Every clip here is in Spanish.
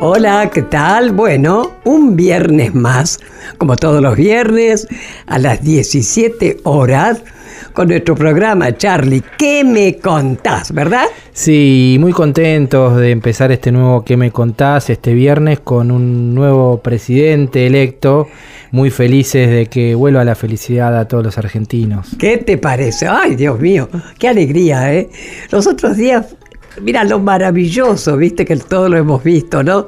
Hola, ¿qué tal? Bueno, un viernes más, como todos los viernes, a las 17 horas, con nuestro programa, Charlie. ¿Qué me contás, verdad? Sí, muy contentos de empezar este nuevo ¿Qué me contás? este viernes con un nuevo presidente electo. Muy felices de que vuelva la felicidad a todos los argentinos. ¿Qué te parece? Ay, Dios mío, qué alegría, ¿eh? Los otros días Mira lo maravilloso, viste que todo lo hemos visto, ¿no?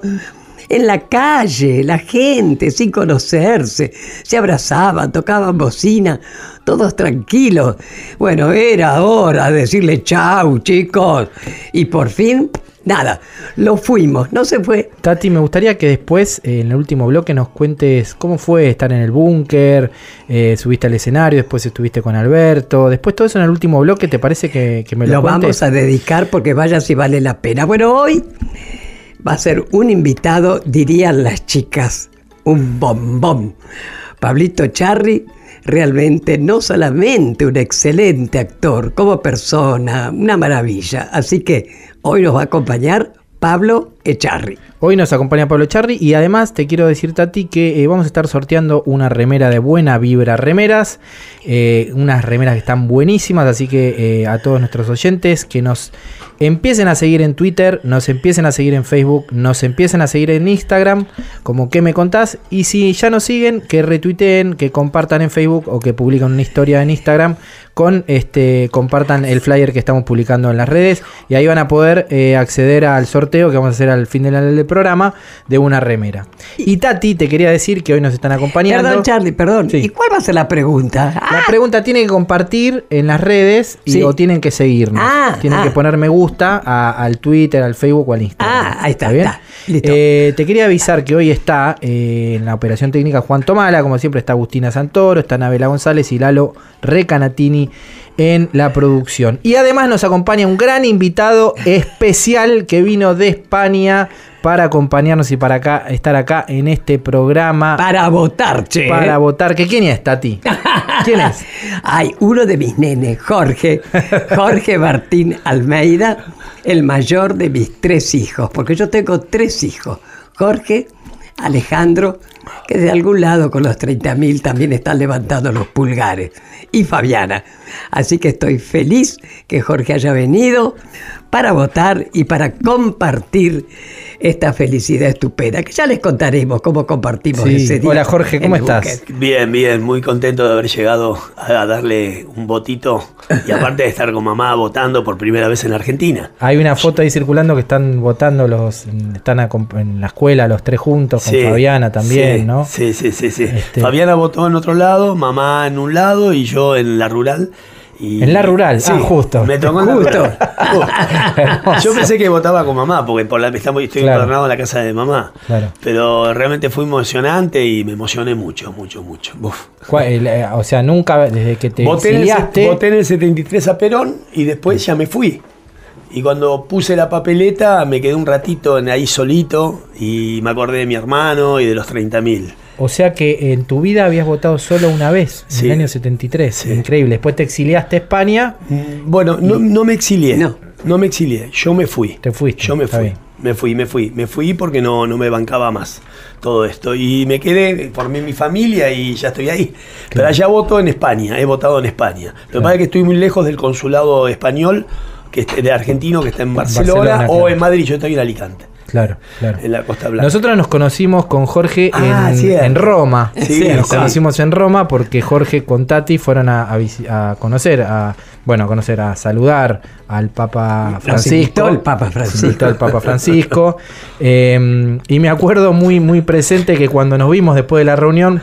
En la calle, la gente, sin conocerse, se abrazaban, tocaban bocina, todos tranquilos. Bueno, era hora de decirle chau, chicos. Y por fin nada, lo fuimos, no se fue. Tati, me gustaría que después, eh, en el último bloque, nos cuentes cómo fue estar en el búnker, eh, subiste al escenario, después estuviste con Alberto, después todo eso en el último bloque, ¿te parece que, me lo Lo vamos a dedicar porque vaya si vale la pena. Bueno, hoy va a ser un invitado, dirían las chicas, un bombón. Pablito Charri realmente no solamente un excelente actor, como persona, una maravilla. Así que hoy nos va a acompañar Pablo Echarri. Hoy nos acompaña Pablo Echarri y además te quiero decir, Tati, que eh, vamos a estar sorteando una remera de buena vibra remeras, eh, unas remeras que están buenísimas, así que eh, a todos nuestros oyentes que nos empiecen a seguir en Twitter, nos empiecen a seguir en Facebook, nos empiecen a seguir en Instagram, como que me contás, y si ya nos siguen, que retuiteen, que compartan en Facebook o que publiquen una historia en Instagram con este compartan el flyer que estamos publicando en las redes y ahí van a poder eh, acceder al sorteo que vamos a hacer al fin del, programa de una remera. Y Tati, te quería decir que hoy nos están acompañando. Perdón, Charlie, perdón. ¿Y cuál va a ser la pregunta? La pregunta tiene que compartir en las redes y, o tienen que seguirnos. Ah, tienen que ah. poner me gusta al Twitter, al Facebook o al Instagram. Ah, ahí está. bien? Eh, te quería avisar que hoy está eh, en la operación técnica Juan Tomala, como siempre está Agustina Santoro, está Nabela González y Lalo Recanatini en la producción. Y además nos acompaña un gran invitado especial que vino de España para acompañarnos y para acá, estar acá en este programa. Para votar, che. Para votar. ¿Que ¿Quién es, Tati? ¿Quién es? Hay uno de mis nenes, Jorge. Jorge Martín Almeida, el mayor de mis tres hijos, porque yo tengo tres hijos. Jorge, Alejandro, que de algún lado con los 30.000 también están levantando los pulgares, y Fabiana. Así que estoy feliz que Jorge haya venido para votar y para compartir esta felicidad estupenda, que ya les contaremos cómo compartimos ese día. Hola Jorge, ¿cómo estás? Bien, bien, muy contento de haber llegado a darle un votito y aparte de estar con mamá votando por primera vez en Argentina. Hay una foto ahí circulando que están votando los, están en la escuela los tres juntos, con Fabiana también, ¿no? Sí, sí, sí, sí. Este Fabiana votó en otro lado, mamá en un lado y yo en la rural en la rural, sí, ah, justo. Me tocó justo. Yo pensé que votaba con mamá, porque por la, estamos, estoy internado en la casa de mamá. Claro. Pero realmente fue emocionante y me emocioné mucho, mucho, mucho. Eh, o sea, nunca desde que te voté exiliaste... voté en el 73 a Perón y después ya me fui. Y cuando puse la papeleta me quedé un ratito ahí solito y me acordé de mi hermano y de los 30.000. O sea que en tu vida habías votado solo una vez, en el año 73. Increíble. Después te exiliaste a España. Mm, bueno, no, me exilié. No. No me exilié. Yo me fui. Te fuiste. Yo me fui. Me fui, me fui. Me fui porque no, no me bancaba más todo esto. Y me quedé, formé mi familia y ya estoy ahí. Pero allá voto en España. He votado en España. Lo que pasa es que estoy muy lejos del consulado español, que es de argentino, que está en Barcelona, o en Madrid. Yo estoy en Alicante. Claro, claro. En la Costa Blanca. Nosotros nos conocimos con Jorge ah, en, Roma. Sí, nos conocimos en Roma porque Jorge con Tati fueron a, conocer, a bueno, a conocer, a saludar al Papa Francisco. el Papa Francisco. el Papa Francisco. Y me acuerdo muy, muy presente que cuando nos vimos después de la reunión,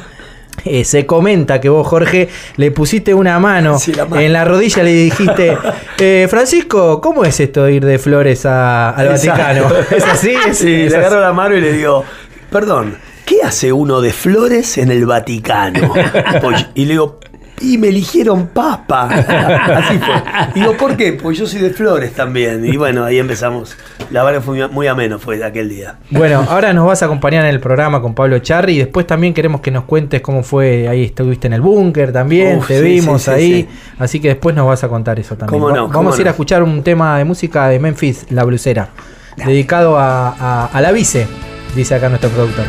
eh, se comenta que vos, Jorge, le pusiste una mano, en la rodilla y le dijiste, eh, Francisco, ¿cómo es esto de ir de flores al Vaticano? ¿Es así? Sí, le agarro la mano y le digo, perdón, ¿qué hace uno de flores en el Vaticano? y le digo, y me eligieron papa. Así fue. Digo, ¿por qué? Pues yo soy de Flores también. Y bueno, ahí empezamos. La verdad fue muy ameno fue aquel día. Bueno, ahora nos vas a acompañar en el programa con Pablo Charri y después también queremos que nos cuentes cómo fue, ahí estuviste en el búnker también, Uf, te sí, vimos sí, sí, ahí, sí. así que después nos vas a contar eso también. Cómo no, cómo Vamos a ir no. a escuchar un tema de música de Memphis, La Blusera, dedicado a, a- a la vice, dice acá nuestro productor.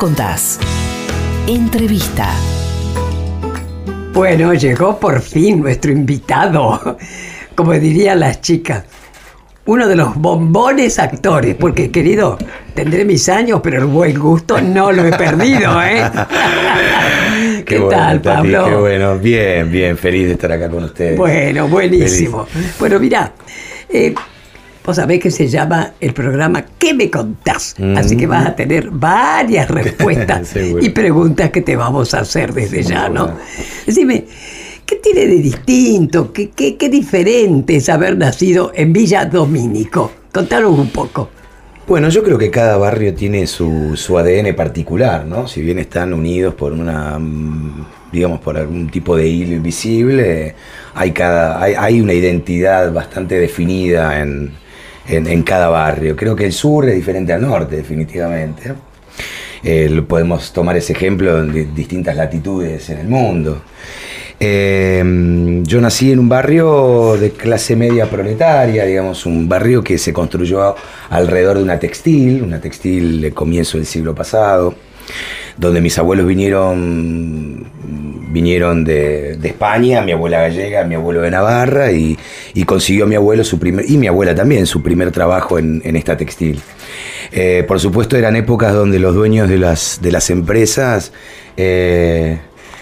Contás? Entrevista. Bueno, llegó por fin nuestro invitado, como dirían las chicas. Uno de los bombones actores, porque querido, tendré mis años, pero el buen gusto no lo he perdido, ¿eh? ¿Qué, bueno, tal, Tati, Pablo? Qué bueno, bien, bien, feliz de estar acá con ustedes. Bueno, buenísimo. Bueno, mira, eh, vos sabés que se llama el programa ¿Qué me contás? Así que vas a tener varias respuestas y preguntas que te vamos a hacer desde ya, ¿no? Seguro. Decime, ¿qué tiene de distinto? ¿Qué, qué, qué diferente es haber nacido en Villa Domínico? Contanos un poco. Bueno, yo creo que cada barrio tiene su, su ADN particular, ¿no? Si bien están unidos por una, mm, digamos, por algún tipo de hilo invisible, hay, cada, hay, hay una identidad bastante definida en, en- cada barrio. Creo que el sur es diferente al norte, definitivamente. Eh, podemos tomar ese ejemplo en di- distintas latitudes en el mundo. Eh, yo nací en un barrio de clase media proletaria, digamos, un barrio que se construyó alrededor de una textil, una textil de comienzo del siglo pasado, donde mis abuelos vinieron, vinieron de, de España, mi abuela gallega, mi abuelo de Navarra, y, y consiguió mi abuelo su primer, y mi abuela también, su primer trabajo en, en esta textil. Eh, por supuesto eran épocas donde los dueños de las, de las empresas eh,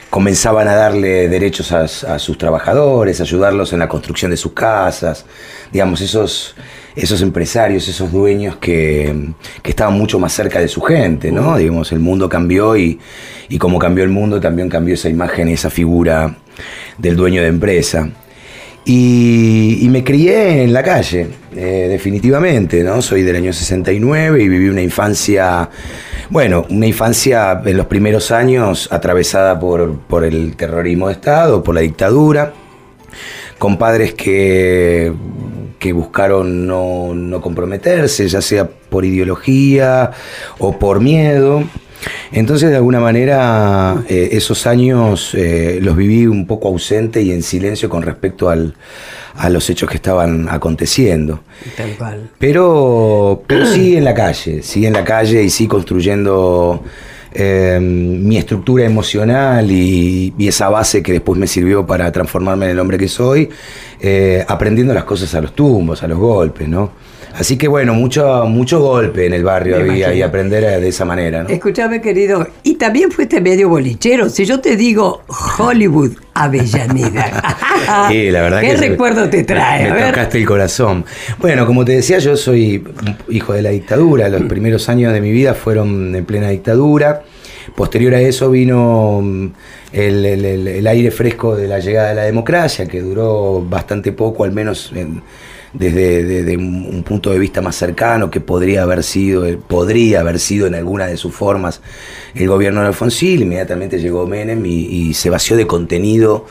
comenzaban a darle derechos a, a sus trabajadores, ayudarlos en la construcción de sus casas, digamos, esos, esos empresarios, esos dueños que, que estaban mucho más cerca de su gente, ¿no? Digamos, el mundo cambió y, y como cambió el mundo, también cambió esa imagen, esa figura del dueño de empresa. Y, y me crié en la calle, eh, definitivamente, ¿no? Soy del año 69 y viví una infancia, bueno, una infancia en los primeros años atravesada por, por el terrorismo de Estado, por la dictadura, con padres que, que buscaron no, no comprometerse, ya sea por ideología o por miedo. Entonces, de alguna manera, eh, esos años eh, los viví un poco ausente y en silencio con respecto al- a los hechos que estaban aconteciendo. Tal cual. Pero, pero sí en la calle, sí en la calle y sí construyendo eh, mi estructura emocional y, y esa base que después me sirvió para transformarme en el hombre que soy, eh, aprendiendo las cosas a los tumbos, a los golpes, ¿no? Así que bueno, mucho, mucho golpe en el barrio Me había y aprender de esa manera, ¿no? Escúchame, querido, y también fuiste medio bolichero. Si yo te digo Hollywood Avellaneda, Sí, la verdad ¿qué que se- recuerdo te trae? Me tocaste el corazón. Bueno, como te decía, yo soy hijo de la dictadura. Los primeros años de mi vida fueron en plena dictadura. Posterior a eso vino mm, el- el aire fresco de la llegada de la democracia, que duró bastante poco, al menos en- desde, un un punto de vista más cercano, que podría haber sido, eh, podría haber sido en alguna de sus formas el gobierno de Alfonsín. Inmediatamente llegó Menem y, se vació de contenido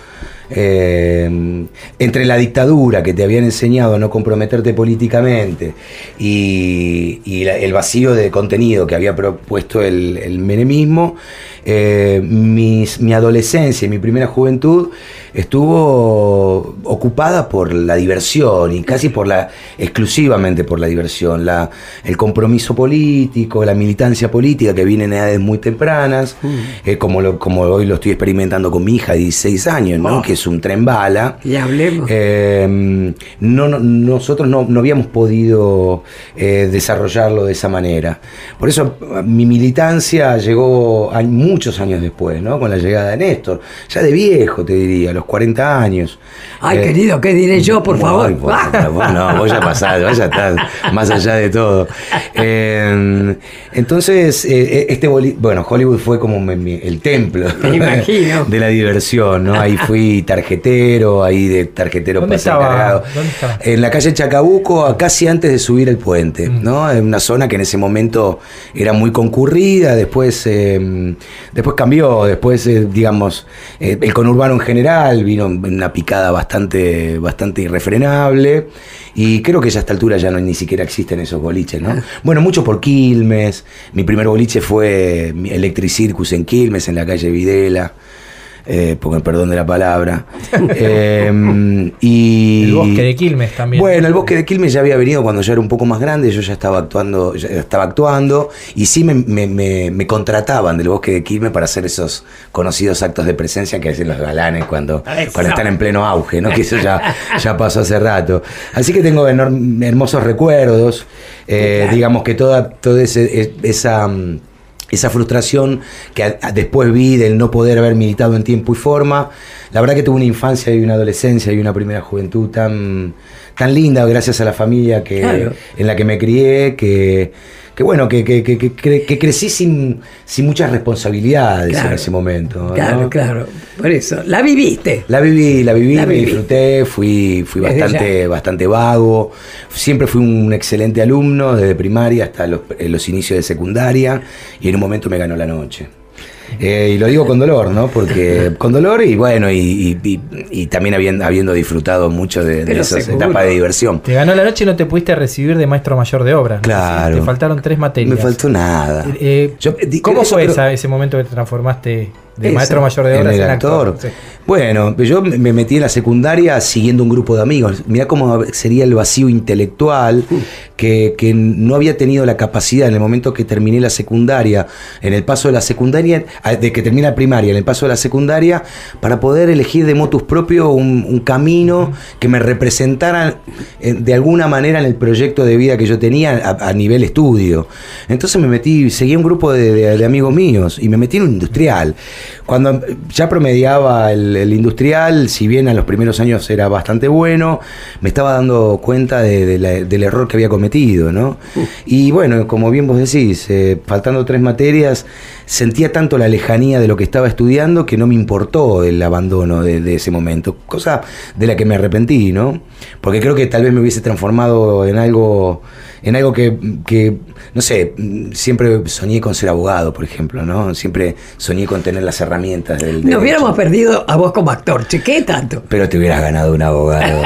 eh, entre la dictadura que te habían enseñado a no comprometerte políticamente y, el vacío de contenido que había propuesto el menemismo, eh, mis- mi adolescencia y mi primera juventud estuvo ocupada por la diversión y casi por la exclusivamente por la diversión, la, el compromiso político, la militancia política que viene en edades muy tempranas, eh, como, lo, como hoy lo estoy experimentando con mi hija de 16 años, ¿no? que es un tren bala. Y hablemos. Eh, no, no- nosotros no, no habíamos podido eh, desarrollarlo de esa manera. Por eso mi militancia llegó a- muchos años después, ¿no? con la llegada de Néstor, ya de viejo te diría, a los 40 años. Ay, Eh, querido, ¿qué diré yo, por Ay, favor? por favor, no, vos ya pasás, vos ya estás más allá de todo. Eh, entonces, eh, este boli- bueno, Hollywood fue como mi- mi- el templo Me imagino. de la diversión, ¿no? Ahí fui tarjetero, ahí de tarjetero ¿Dónde pasé estaba? encargado. ¿Dónde estaba? En la calle Chacabuco, a casi antes de subir el puente, Mm. ¿no? En una zona que en ese momento era muy concurrida, después, eh, después cambió, después, eh, digamos, eh, el conurbano en general vino en una picada bastante, bastante irrefrenable. Y creo que ya a esta altura ya no ni siquiera existen esos boliches, ¿no? Bueno, mucho por Quilmes. Mi primer boliche fue Electric Circus en Quilmes, en la calle Videla. Eh, con el perdón de la palabra. Eh, y, El bosque de Quilmes también. Bueno, el bosque de Quilmes ya había venido cuando yo era un poco más grande, yo ya estaba actuando, ya estaba actuando, y sí me, me- me- me contrataban del bosque de Quilmes para hacer esos conocidos actos de presencia que hacen los galanes cuando, cuando están en pleno auge, ¿no? Que eso ya, ya pasó hace rato. Así que tengo enorm- hermosos recuerdos. eh, Digamos que toda, toda ese- es- esa. Esa frustración que a- a- después vi del no poder haber militado en tiempo y forma. La verdad que tuve una infancia y una adolescencia y una primera juventud tan, tan linda gracias a la familia que, Claro. en la que me crié, que, que bueno, que, que, que- que cre- que crecí sin, sin muchas responsabilidades Claro. en ese momento. ¿no? Claro, claro. Por eso, la viviste. La viví, la viví, La me viví. disfruté, fui, fui bastante, ya. bastante vago. Siempre fui un excelente alumno, desde primaria hasta los, eh, los inicios de secundaria, y en un momento me ganó la noche. Eh, y lo digo con dolor, ¿no? Porque con dolor y bueno, y, y- y- y también habiendo, habiendo disfrutado mucho de, de esas seguro. etapas de diversión. Te ganó la noche y no te pudiste recibir de maestro mayor de obra. ¿no? Claro. Te faltaron tres materias. Me faltó nada. Eh, Yo- di- ¿Cómo eso fue esa- ese momento que te transformaste de maestro mayor de en obras el en actor? actor. Sí. Bueno, yo me me metí en la secundaria siguiendo un grupo de amigos. Mirá cómo sería el vacío intelectual que, que no había tenido la capacidad en el momento que terminé la secundaria, en el paso de la secundaria, de que terminé la primaria, en el paso de la secundaria, para poder elegir de motus propio un, un camino que me representara eh, de alguna manera en el proyecto de vida que yo tenía a, a nivel estudio. Entonces me metí, seguí un grupo de, de- de amigos míos y me metí en un industrial. cuando ya promediaba el, el industrial, si bien a los primeros años era bastante bueno, me estaba dando cuenta de- de la- del error que había cometido, ¿no? Y bueno, como bien vos decís, eh, faltando tres materias, sentía tanto la lejanía de lo que estaba estudiando que no me importó el abandono de, de ese momento, cosa de la que me arrepentí, ¿no? Porque creo que tal vez me hubiese transformado en algo, en algo que, que, no sé, siempre soñé con ser abogado, por ejemplo, ¿no? Siempre soñé con tener las herramientas del Nos derecho. hubiéramos perdido a vos como actor, che, ¿qué tanto? Pero te hubieras ganado un abogado.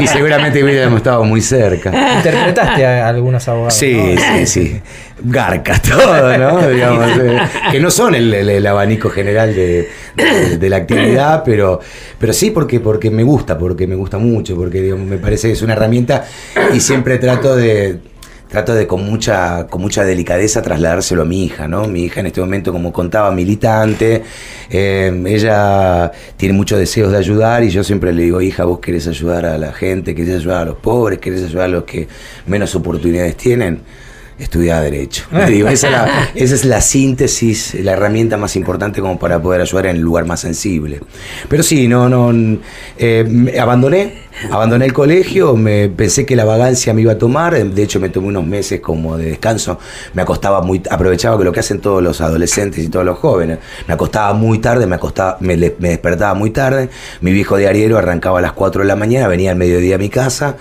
Y seguramente hubiéramos estado muy cerca. Interpretaste a algunos abogados. Sí, ¿no? sí, sí. Garcas, todo, ¿no? Digamos, eh, que no son el, abanico general de la actividad, pero, pero sí porque, porque me gusta, porque me gusta mucho, porque digamos, me parece que es una herramienta y siempre trato de trato de con mucha con mucha delicadeza trasladárselo a mi hija, ¿no? Mi hija en este momento, como contaba, militante, eh, ella tiene muchos deseos de ayudar y yo siempre le digo, hija, vos querés ayudar a la gente, querés ayudar a los pobres, querés ayudar a los que menos oportunidades tienen. Estudia Derecho. Esa, es la, síntesis, la herramienta más importante como para poder ayudar en el lugar más sensible. Pero sí, no, no, eh, abandoné, abandoné el colegio, me pensé que la vagancia me iba a tomar, de hecho me tomé unos meses como de descanso, me acostaba muy, aprovechaba que lo que hacen todos los adolescentes y todos los jóvenes, me acostaba muy tarde, me acostaba, me, despertaba muy tarde, mi viejo diariero arrancaba a las 4 de la mañana, venía al mediodía a mi casa,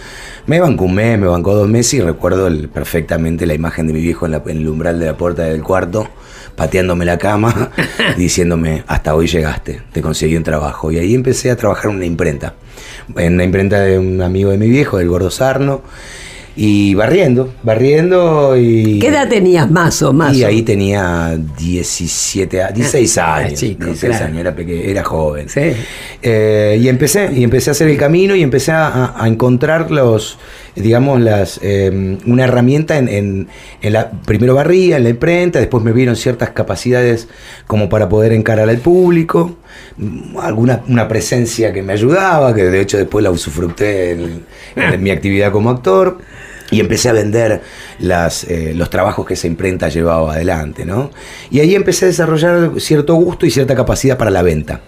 me bancó un mes, me bancó dos meses y recuerdo perfectamente la imagen de mi viejo en, la- en el umbral de la puerta del cuarto, pateándome la cama, diciéndome, hasta hoy llegaste, te conseguí un trabajo. Y ahí empecé a trabajar en una imprenta, en una imprenta de un amigo de mi viejo, del Gordo Sarno, y barriendo, barriendo y... ¿Qué edad tenías más o más? Y ahí tenía 17, a- 16 Ah, años. chico, 16 claro. años, era, peque- era joven. Sí. Eh, y empecé, y empecé a hacer el camino y empecé a, a encontrar los, digamos, las, eh, una herramienta en, en- en la, primero barría, en la imprenta, después me vieron ciertas capacidades como para poder encarar al público, alguna una presencia que me ayudaba, que de hecho después la usufructé en, en mi actividad como actor. Y empecé a vender las, eh, los trabajos que esa imprenta llevaba adelante, ¿no? Y ahí empecé a desarrollar cierto gusto y cierta capacidad para la venta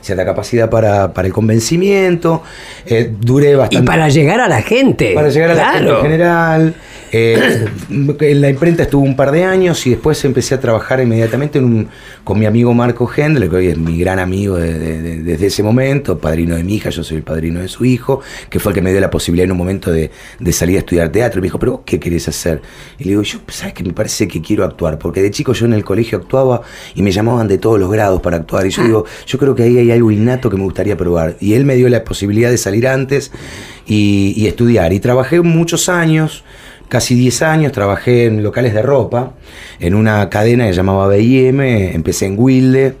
cierta capacidad para, para el convencimiento. eh, duré Y bastante. para llegar a la gente. para llegar a la gente en general. Eh, en la imprenta estuve un par de años y después empecé a trabajar inmediatamente en un- con mi amigo Marco Hendler, que hoy es mi gran amigo de- de- de- desde ese momento, padrino de mi hija, yo soy el padrino de su hijo, que fue el que me dio la posibilidad en un momento de, salir a estudiar teatro. Y me dijo, ¿pero vos qué querés hacer? Y le digo, yo, ¿sabes que Me parece que quiero actuar, porque de chico yo en el colegio actuaba y me llamaban de todos los grados para actuar. Y yo digo, yo creo que ahí hay algo innato que me gustaría probar. Y él me dio la posibilidad de salir antes y, y estudiar. Y trabajé muchos años, casi 10 años, trabajé en locales de ropa, en una cadena que llamaba B&M, empecé en Wilde.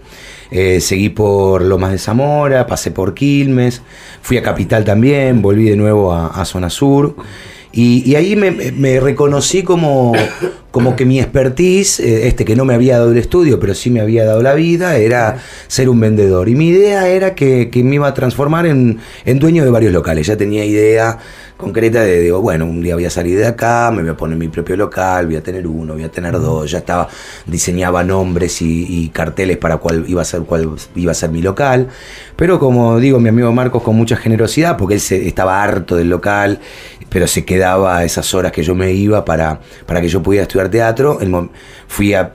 eh, seguí por Lomas de Zamora, pasé por Quilmes, fui a Capital también, volví de nuevo a, Zona Sur. Y, ahí me reconocí como, como que mi expertise, eh, este que no me había dado el estudio, pero sí me había dado la vida, era ser un vendedor. Y mi idea era que, que me iba a transformar en, en dueño de varios locales. Ya tenía idea concreta de, digo, bueno, un día voy a salir de acá, me voy a poner mi propio local, voy a tener uno, voy a tener dos. Ya estaba, diseñaba nombres y, y carteles para cuál iba a ser cuál iba a ser mi local. Pero como digo, mi amigo Marcos con mucha generosidad, porque él se, estaba harto del local, pero se quedaba esas horas que yo me iba para, para que yo pudiera estudiar teatro. El mom- fui a,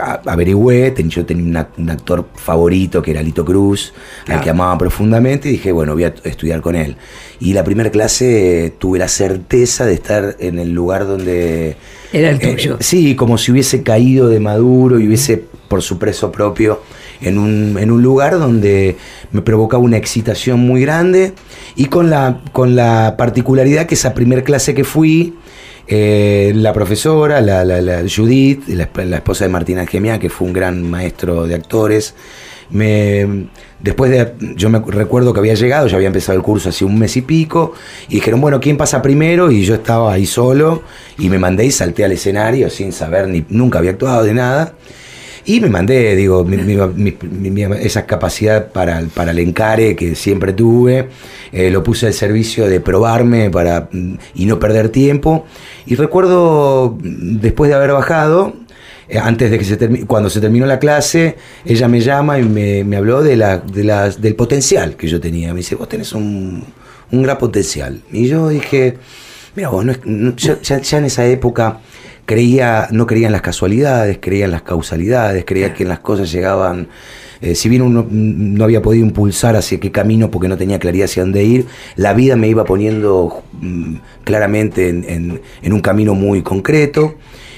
a- averigüé, ten- yo tenía una- un actor favorito que era Lito Cruz, al que amaba profundamente, y dije, bueno, voy a estudiar con él. Y la primera clase eh, tuve la certeza de estar en el lugar donde... Era el Eh, tuyo. sí, como si hubiese caído de maduro y hubiese por su preso propio en un, en un lugar donde me provocaba una excitación muy grande y con la, con la particularidad que esa primer clase que fui, eh, la profesora, la, la- Judith, la, esp- la esposa de Martina Gemia, que fue un gran maestro de actores, me, después de, yo me recuerdo que había llegado, ya había empezado el curso hace un mes y pico, y dijeron, bueno, ¿quién pasa primero? Y yo estaba ahí solo, y me mandé y salté al escenario sin saber, ni nunca había actuado de nada. Y me mandé, digo, mi- mi- esa capacidad para, para el encare que siempre tuve, eh, lo puse al servicio de probarme para, mm, y no perder tiempo. Y recuerdo, mm, después de haber bajado, eh, antes de que se cuando se terminó la clase, ella me llama y me, me habló de la, de las, del potencial que yo tenía. Me dice, vos tenés un, un gran potencial. Y yo dije, mira vos, no es- no- yo ya en esa época creía, no creía en las casualidades, creía en las causalidades, creía que las cosas llegaban, eh, si bien uno no había podido impulsar hacia qué camino porque no tenía claridad hacia dónde ir, la vida me iba poniendo mm, claramente en, en- en un camino muy concreto.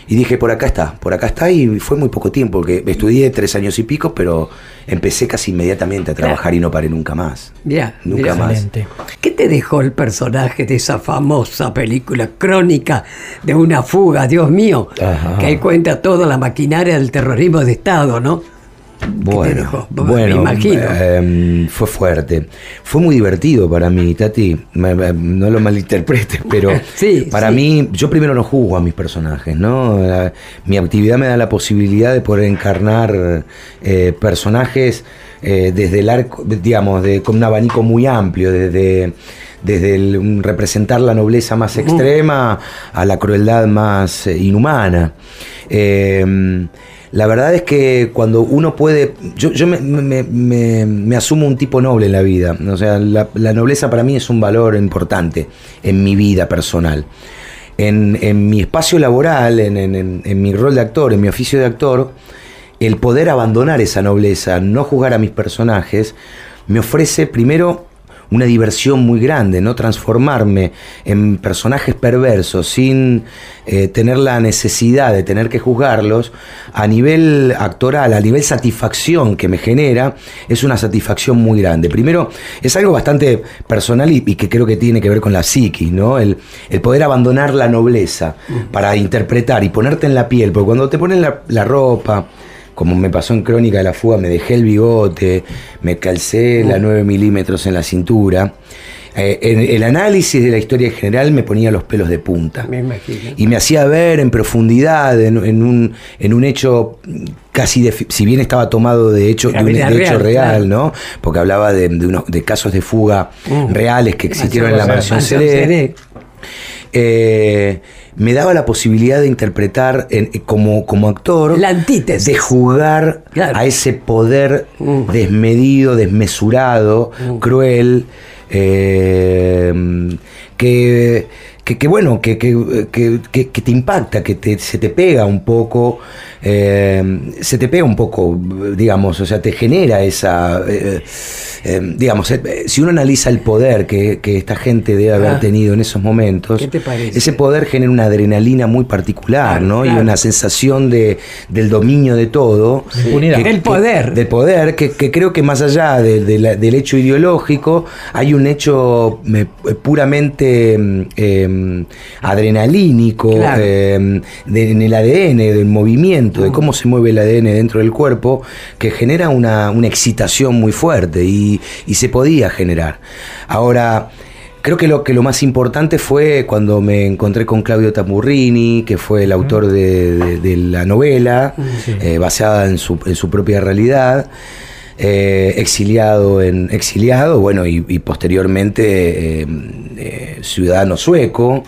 Y dije, por acá está, por acá está, y fue muy poco tiempo, porque estudié tres años y pico, pero empecé casi inmediatamente a trabajar y no paré nunca más. Ya, Nunca más. ¿Qué te dejó el personaje de esa famosa película crónica de una fuga, Dios mío? Ajá. Que ahí cuenta toda la maquinaria del terrorismo de Estado, ¿no? Bueno, dejó? Me bueno, imagino. eh, fue fuerte. Fue muy divertido para mí, Tati. Me- me- no lo malinterpretes, pero Sí, para sí. mí, yo primero no juzgo a mis personajes, ¿no? La- mi actividad me da la posibilidad de poder encarnar eh, personajes eh, desde el arco, digamos, de, con un abanico muy amplio, desde desde el- representar la nobleza más extrema a la crueldad más eh, inhumana. Eh, la verdad es que cuando uno puede, yo, me, asumo un tipo noble en la vida, o sea, la, nobleza para mí es un valor importante en mi vida personal. En, mi espacio laboral, en- en mi rol de actor, en mi oficio de actor, el poder abandonar esa nobleza, no juzgar a mis personajes, me ofrece primero una diversión muy grande, no transformarme en personajes perversos sin eh, tener la necesidad de tener que juzgarlos, a nivel actoral, a nivel satisfacción que me genera, es una satisfacción muy grande. Primero, es algo bastante personal y, y que creo que tiene que ver con la psiquis, ¿no? El, el poder abandonar la nobleza para interpretar y ponerte en la piel, porque cuando te ponen la, la ropa, como me pasó en Crónica de la Fuga, me dejé el bigote, me calcé la 9 milímetros en la cintura. Eh, en el análisis de la historia en general me ponía los pelos de punta. Me imagino. Y me hacía ver en profundidad, en, en un, en un hecho casi, de, si bien estaba tomado de hecho, de un de hecho real, real, claro. ¿no? Porque hablaba de, de unos, de casos de fuga Mm. reales que existieron en la Mansión CD CD. eh, me daba la posibilidad de interpretar en- como, como actor, La antítesis. de jugar Claro. a ese poder Mm. desmedido, desmesurado, cruel, eh, que, que, que, bueno, que, que, que- que- que te impacta, que te- se te pega un poco, eh, se te pega un poco, digamos, o sea, te genera esa, eh, eh, digamos, si uno analiza el poder que, que esta gente debe haber Ah. tenido en esos momentos, ¿Qué te parece? ese poder genera una adrenalina muy particular, ¿no? Y una sensación de, del dominio de todo. El poder. del poder, que, que creo que más allá de- de la- del hecho ideológico, hay un hecho puramente mm, adrenalínico Claro. de- en el ADN, del movimiento, de cómo se mueve el ADN dentro del cuerpo, que genera una, una excitación muy fuerte y, y se podía generar. Ahora, Creo que lo, que lo más importante fue cuando me encontré con Claudio Tamburrini, que fue el autor de, de- de la novela, eh, basada en su, en su propia realidad, eh, exiliado en exiliado, bueno, y, y posteriormente eh, ciudadano sueco.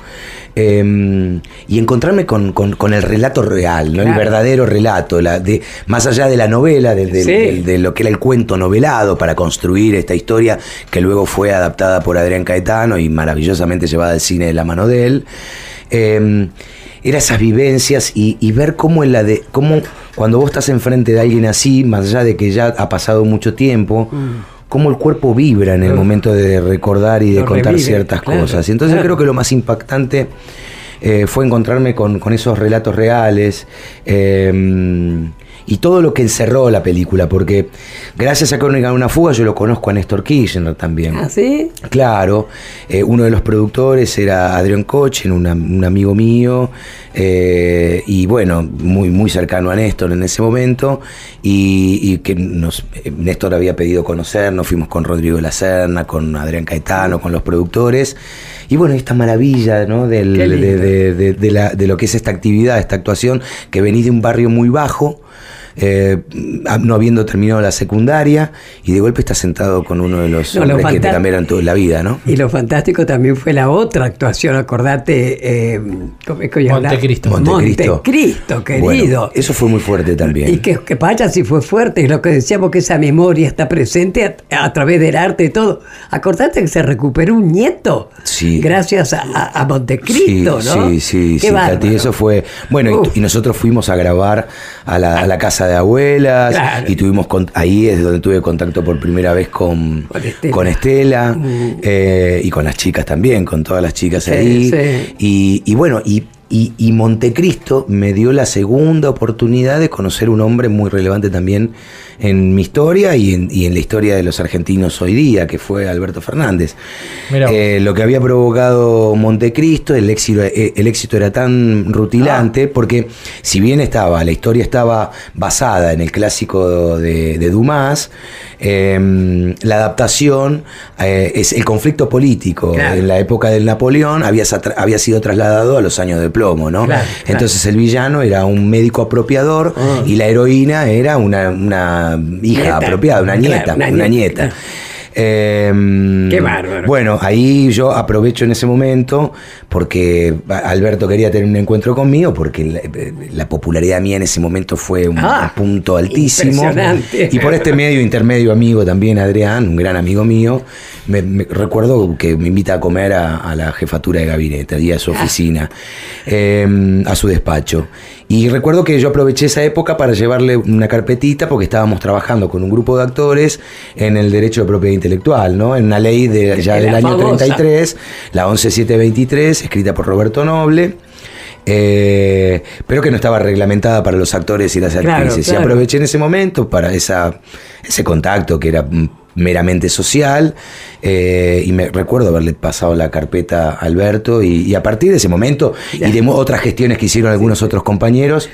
Eh, y encontrarme con, con- con el relato real, ¿no? el verdadero relato, la, de, más allá de la novela, Sí. de lo que era el cuento novelado para construir esta historia que luego fue adaptada por Adrián Caetano y maravillosamente llevada al cine de la mano de él. Eh, era esas vivencias y, y ver cómo, en la de, cómo cuando vos estás enfrente de alguien así, más allá de que ya ha pasado mucho tiempo, cómo el cuerpo vibra en el momento de recordar y de contar revive, ciertas claro, cosas. Y entonces claro. creo que lo más impactante eh, fue encontrarme con, con esos relatos reales eh, y todo lo que encerró la película, porque gracias a Crónica de una fuga yo lo conozco a Néstor Kirchner también. ¿Ah, sí? Claro, eh, uno de los productores era Adrián Cochen, un, un amigo mío, eh, y bueno, muy, muy cercano a Néstor en ese momento, y, y que nos, eh, Néstor había pedido conocernos, fuimos con Rodrigo Lacerna, con Adrián Caetano, con los productores, y bueno, esta maravilla ¿no? Del- de, lindo. de- de- de la- de lo que es esta actividad, esta actuación, que venís de un barrio muy bajo, eh, no habiendo terminado la secundaria, y de golpe está sentado con uno de los No, lo hombres que te cambiaron toda la vida, ¿no? Y lo fantástico también fue la otra actuación, acordate, eh, ¿cómo es? Montecristo. Montecristo. Montecristo, querido. Bueno, eso fue muy fuerte también. Y que, que vaya si fue fuerte, y lo que decíamos que esa memoria está presente a, a través del arte y todo. Acordate que se recuperó un nieto Sí. gracias a, a- a Montecristo, sí, ¿no? Sí, sí, Qué sí. Tati, eso fue. Bueno, y, nosotros fuimos a grabar a la, a la casa de abuelas Claro. y tuvimos con- ahí es donde tuve contacto por primera vez con, Con Estela. con Estela, Mm. eh, y con las chicas también, con todas las chicas ahí. sí. Y, y bueno, y, y, y Montecristo me dio la segunda oportunidad de conocer un hombre muy relevante también en mi historia y en, y en la historia de los argentinos hoy día, que fue Alberto Fernández. Eh, lo que había provocado Montecristo, el éxito, eh, el éxito era tan rutilante, porque si bien estaba, la historia estaba basada en el clásico de, de Dumas, eh, la adaptación eh, es el conflicto político Claro. en la época del Napoleón había, había sido trasladado a los años de plomo, ¿no? Claro, claro. Entonces el villano era un médico apropiador Ah. y la heroína era una, una hija Nieta. apropiada, una nieta, una una nieta. nieta. Eh, Qué bárbaro. Bueno, ahí yo aprovecho en ese momento porque Alberto quería tener un encuentro conmigo porque la, la popularidad mía en ese momento fue un Ah, punto altísimo. Y por este medio intermedio amigo también, Adrián, un gran amigo mío, me, me- recuerdo que me invita a comer a, a la jefatura de gabinete, a su oficina, eh, a su despacho. Y recuerdo que yo aproveché esa época para llevarle una carpetita porque estábamos trabajando con un grupo de actores en el derecho de propiedad intelectual, ¿no? En una ley de, ya Era del año famosa. 33, la 11723, escrita por Roberto Noble. eh, pero que no estaba reglamentada para los actores y las Claro, actrices. claro. Y aproveché en ese momento para esa, ese contacto que era mm, meramente social eh, y me recuerdo haberle pasado la carpeta a Alberto y, y a partir de ese momento y de otras gestiones que hicieron algunos otros compañeros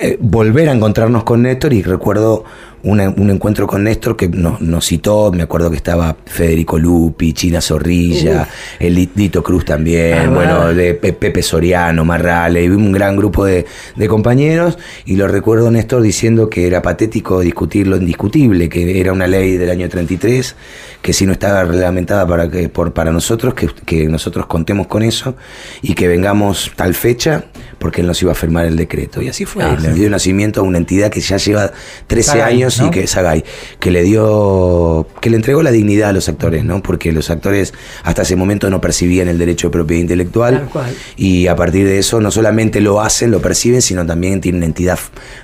eh, volver a encontrarnos con Néstor y recuerdo una- un encuentro con Néstor que nos, nos citó, me acuerdo que estaba Federico Lupi, China Zorrilla, el Lito Cruz también, Ah, bueno, de Pe- Pepe Soriano, Marrale, un gran grupo de, de compañeros, y lo recuerdo Néstor diciendo que era patético discutir lo indiscutible, que era una ley del año 33, que si no estaba reglamentada para, que, por, para nosotros, que, que nosotros contemos con eso, y que vengamos tal fecha, porque él nos iba a firmar el decreto. Y así fue, Ah, le dio nacimiento a una entidad que ya lleva 13 Sagay, años ¿no? y que Sagay, que le dio, que le entregó la dignidad a los actores, ¿no? Porque los actores hasta ese momento no percibían el derecho de propiedad intelectual Tal cual. y a partir de eso no solamente lo hacen, lo perciben, sino también tienen una entidad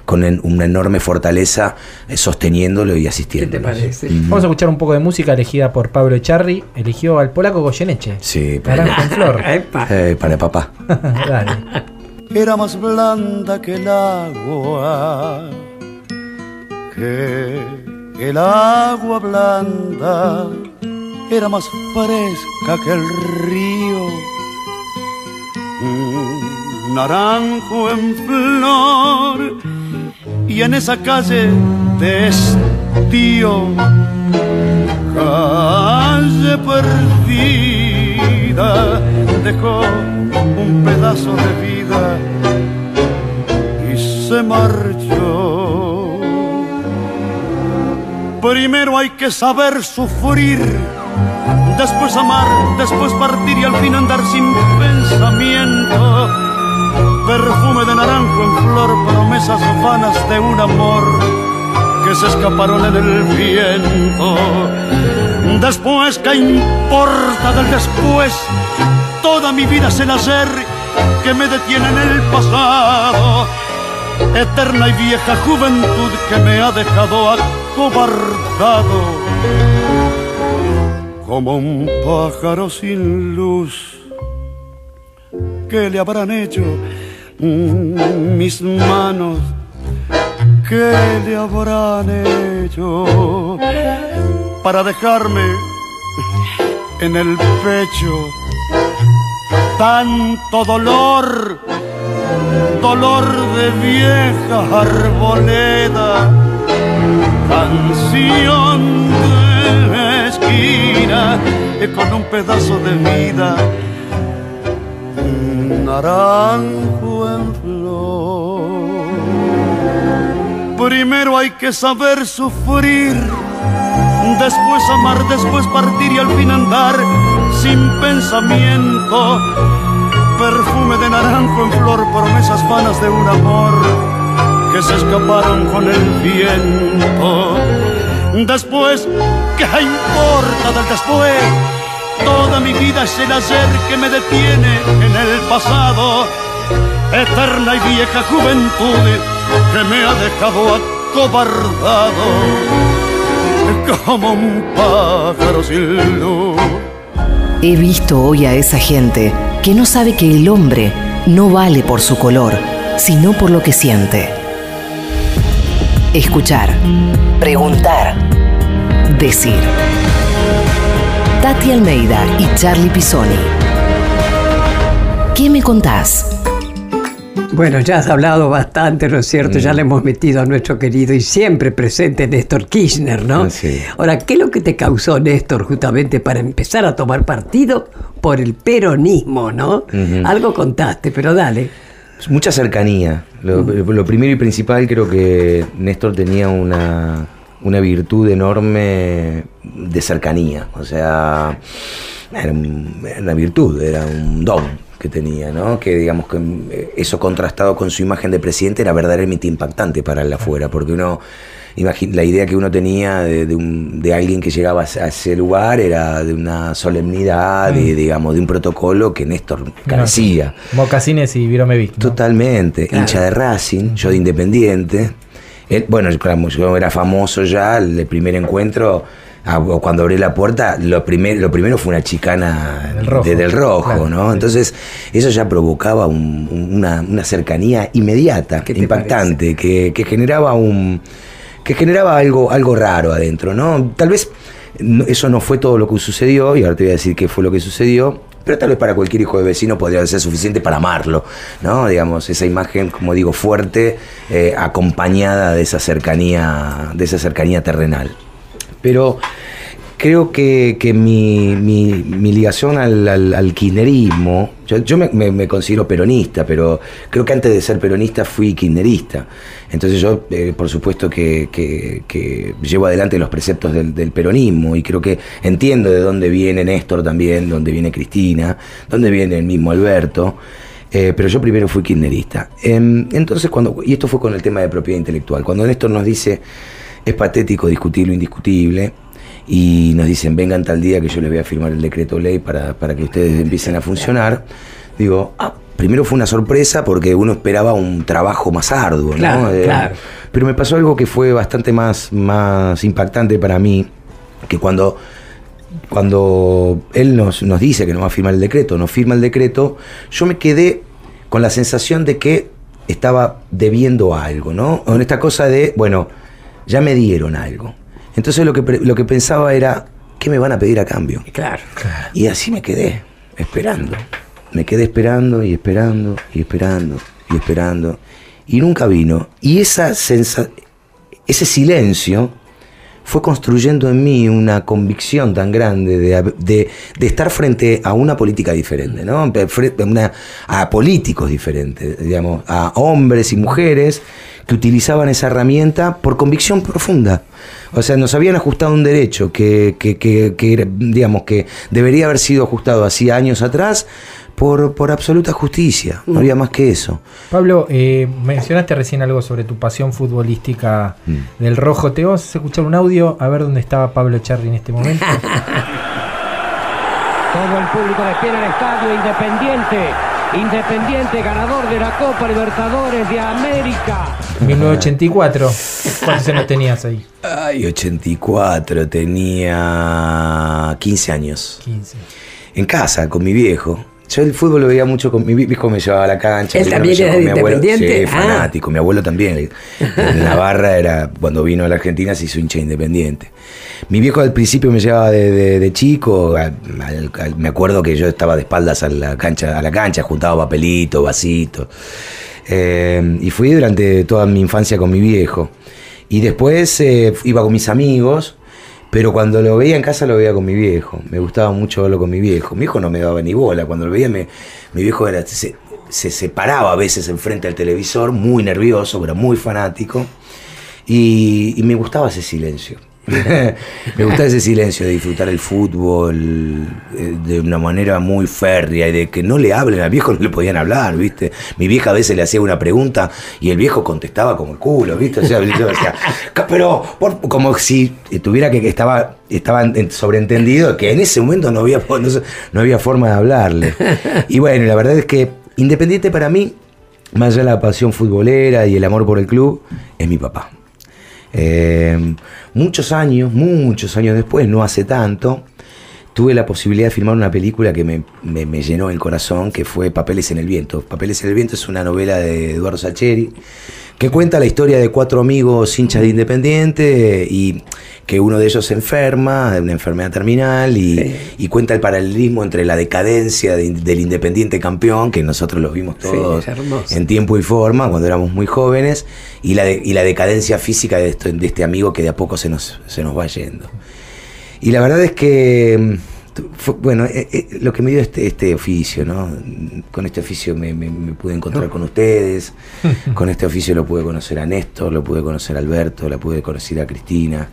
con en- una enorme fortaleza eh, sosteniéndolo y ¿Qué asistiendo. te parece? Vamos a escuchar un poco de música elegida por Pablo Echarri. Eligió al polaco Goyeneche. Sí, para, en flor. Eh, para papá. Dale. era más blanda que el agua, que el agua blanda era más fresca que el río. Un naranjo en flor y en esa calle de estío, calle perdida, dejó un pedazo de vida y se marchó. Primero hay que saber sufrir, después amar, después partir y al fin andar sin pensamiento. Perfume de naranjo en flor, promesas vanas de un amor que se escaparon en el viento. Después, ¿qué importa del después? Toda mi vida es el hacer que me detiene en el pasado. Eterna y vieja juventud que me ha dejado acobardado. Como un pájaro sin luz. ¿Qué le habrán hecho mm, mis manos? ¿Qué le habrán hecho para dejarme en el pecho tanto dolor? Dolor de vieja arboleda, canción de esquina eh, con un pedazo de vida, naranjo en flor. Primero hay que saber sufrir, después amar, después partir y al fin andar sin pensamiento. Perfume de naranjo en flor, promesas vanas de un amor que se escaparon con el viento. Después, ¿qué importa del después? Toda mi vida es el ayer que me detiene en el pasado. Eterna y vieja juventud que me ha dejado acobardado como un pájaro sin luz. He visto hoy a esa gente que no sabe que el hombre no vale por su color, sino por lo que siente. Escuchar, preguntar, decir. Tati Almeida y Charlie Pisoni. ¿Qué me contás? Bueno, ya has hablado bastante, ¿no es cierto? Ya le hemos metido a nuestro querido y siempre presente Néstor Kirchner, ¿no? Ah, sí. Ahora, ¿qué es lo que te causó, Néstor, justamente para empezar a tomar partido por el peronismo, ¿no? Algo contaste, pero dale. Mucha cercanía. Lo, lo primero y principal creo que Néstor tenía una, una virtud enorme de cercanía. O sea, era, un- era una virtud, era un don que tenía, ¿no? Que digamos que eh, eso contrastado con su imagen de presidente era verdaderamente impactante para el afuera, porque uno... La idea que uno tenía de, de un- de alguien que llegaba a ese- lugar era de una solemnidad, de, digamos, de un protocolo que Néstor carecía. Mocasines y Viromevic. ¿no? Totalmente, Claro. hincha de Racing, yo de Independiente. Él- bueno, yo, era famoso ya, el primer encuentro, cuando abrí la puerta, lo, primer- lo primero fue una chicana Del rojo. de- del rojo, Claro, ¿no? sí. Entonces, eso ya provocaba un- un- una, una cercanía inmediata, ¿Qué te impactante, que, que generaba un que generaba algo, algo raro adentro, ¿no? Tal vez eso no fue todo lo que sucedió, y ahora te voy a decir qué fue lo que sucedió, pero tal vez para cualquier hijo de vecino podría ser suficiente para amarlo, ¿no? Digamos, esa imagen, como digo, fuerte, eh, acompañada de esa cercanía, de esa cercanía terrenal. Pero creo que, que mi, mi- mi ligación al, al, al kirchnerismo, yo, yo me, me- considero peronista, pero creo que antes de ser peronista fui kirchnerista. Entonces yo, eh, por supuesto, que, que- llevo adelante los preceptos del, del peronismo y creo que entiendo de dónde viene Néstor también, dónde viene Cristina, dónde viene el mismo Alberto. Eh, pero yo primero fui kirchnerista. Em, entonces, cuando, y esto fue con el tema de propiedad intelectual, cuando Néstor nos dice, es patético discutir lo indiscutible, y nos dicen, vengan tal día que yo les voy a firmar el decreto ley para, para que ustedes empiecen a funcionar, digo, ah, primero fue una sorpresa porque uno esperaba un trabajo más arduo, ¿no? Claro, Eh, claro. Pero me pasó algo que fue bastante más, más impactante para mí, que cuando cuando él nos, nos dice que no va a firmar el decreto, no firma el decreto, yo me quedé con la sensación de que estaba debiendo algo, ¿no? Con esta cosa de, bueno, ya me dieron algo. Entonces lo que, lo que pensaba era, ¿qué me van a pedir a cambio? Claro. Y así me quedé, esperando. Me quedé esperando y esperando y esperando y esperando. Y nunca vino. Y esa sensa ese silencio fue construyendo en mí una convicción tan grande de, de- de estar frente a una política diferente, ¿no? Una- a políticos diferentes, digamos, a hombres y mujeres que utilizaban esa herramienta por convicción profunda. O sea, nos habían ajustado un derecho que, que- que- que digamos, que debería haber sido ajustado hacía años atrás por, por absoluta justicia. No había más que eso. Pablo, eh, mencionaste recién algo sobre tu pasión futbolística Mm. del rojo. Te vamos a escuchar un audio a ver dónde estaba Pablo Charri en este momento. Todo el público de pie en el estadio Independiente. Independiente, ganador de la Copa Libertadores de América. 1984. ¿Cuántos años tenías ahí? Ay, 84, tenía 15 años. 15. En casa, con mi viejo. Yo el fútbol lo veía mucho con mi viejo, me llevaba a la cancha. ¿Él también era mi abuelo. independiente? Sí, Ah. fanático. Mi abuelo también. En Navarra era, cuando vino a la Argentina se hizo hincha independiente. Mi viejo al principio me llevaba de, de- de chico. al- al- al- me acuerdo que yo estaba de espaldas a la cancha, a la cancha juntaba papelitos, vasitos. Eh, y fui durante toda mi infancia con mi viejo. Y después eh, iba con mis amigos, pero cuando lo veía en casa lo veía con mi viejo. Me gustaba mucho verlo con mi viejo. Mi viejo no me daba ni bola. Cuando lo veía, mi viejo era, se, se separaba a veces enfrente al televisor, muy nervioso, era muy fanático. Y me gustaba ese silencio. me gustaba ese silencio de disfrutar el fútbol eh, de una manera muy férrea y de que no le hablen al viejo, no le podían hablar, ¿viste? Mi vieja a veces le hacía una pregunta y el viejo contestaba como el culo, ¿viste? O sea, yo decía, "Ca- pero como si tuviera que, que estaba, estaba en- sobreentendido que en ese momento no había, no, no había forma de hablarle. Y bueno, la verdad es que Independiente para mí, más allá de la pasión futbolera y el amor por el club, es mi papá. Eh, muchos años, muchos años después, no hace tanto, tuve la posibilidad de filmar una película que me, me- me llenó el corazón, que fue Papeles en el Viento. Papeles en el Viento es una novela de Eduardo Sacheri, que cuenta la historia de cuatro amigos hinchas de Independiente y que uno de ellos se enferma de una enfermedad terminal y, y cuenta el paralelismo entre la decadencia de- del Independiente campeón, que nosotros los vimos todos en tiempo y forma cuando éramos muy jóvenes y la, de- y la decadencia física de, esto- de este amigo que de a poco se nos, se nos va yendo. Y la verdad es que, mm, fue- bueno, eh, eh, lo que me dio este, este oficio, ¿no? Con este oficio me, me- me pude encontrar con ustedes, con este oficio lo pude conocer a Néstor, lo pude conocer a Alberto, la pude conocer a Cristina,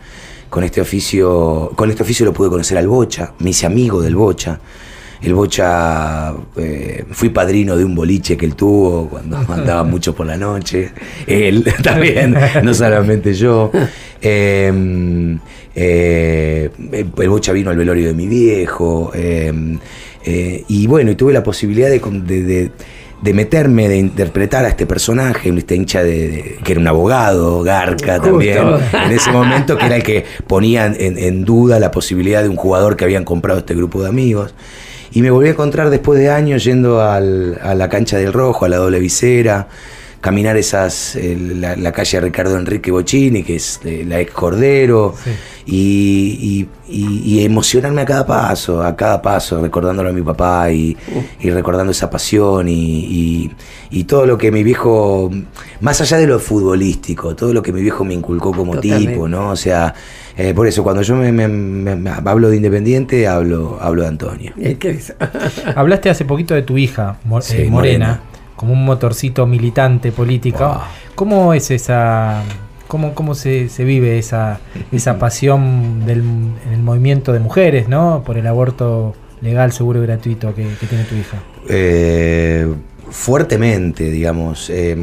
con este oficio, con este oficio lo pude conocer al Bocha, me hice amigo del Bocha. El Bocha, eh, fui padrino de un boliche que él tuvo cuando andaba mucho por la noche. Él también, no solamente yo. Eh, eh, el Bocha vino al velorio de mi viejo. eh, eh, y bueno, y tuve la posibilidad de, de- de- de meterme, de interpretar a este personaje, este hincha de, de- que era un abogado, Garca Justo. también, en ese momento, que era el que ponía en, en duda la posibilidad de un jugador que habían comprado este grupo de amigos. Y me volví a encontrar después de años yendo al- a la cancha del Rojo, a la doble visera, caminar esas, eh, la, la calle Ricardo Enrique Bocini, que es eh, la ex Cordero, y, y- y- y emocionarme a cada paso, a cada paso, recordándolo a mi papá y, y recordando esa pasión y, y- y todo lo que mi viejo, más allá de lo futbolístico, todo lo que mi viejo me inculcó como Totalmente. tipo, ¿no? O sea, eh, por eso cuando yo me, me- me- me hablo de Independiente, hablo, hablo de Antonio. Es que es- Hablaste hace poquito de tu hija, Mo- Sí, eh, Morena, Morena. Como un motorcito militante político. Wow. ¿Cómo es esa, cómo, cómo se, se vive esa, esa pasión del en el movimiento de mujeres, ¿no? Por el aborto legal, seguro y gratuito que, que tiene tu hija. Eh, fuertemente, digamos. eh,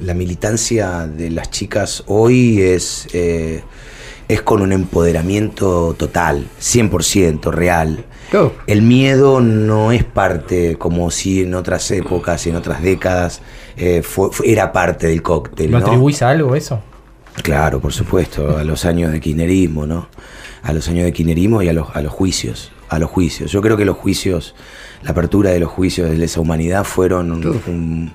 la militancia de las chicas hoy es, eh, es con un empoderamiento total, 100%, real. El miedo no es parte, como si en otras épocas, en otras décadas, eh, fue- fue- era parte del cóctel. ¿Lo ¿no? atribuís a algo eso? Claro, por supuesto, a los años de kirchnerismo, ¿no? A los años de kirchnerismo y a los, a los juicios, a los juicios. Yo creo que los juicios, la apertura de los juicios de lesa humanidad fueron un-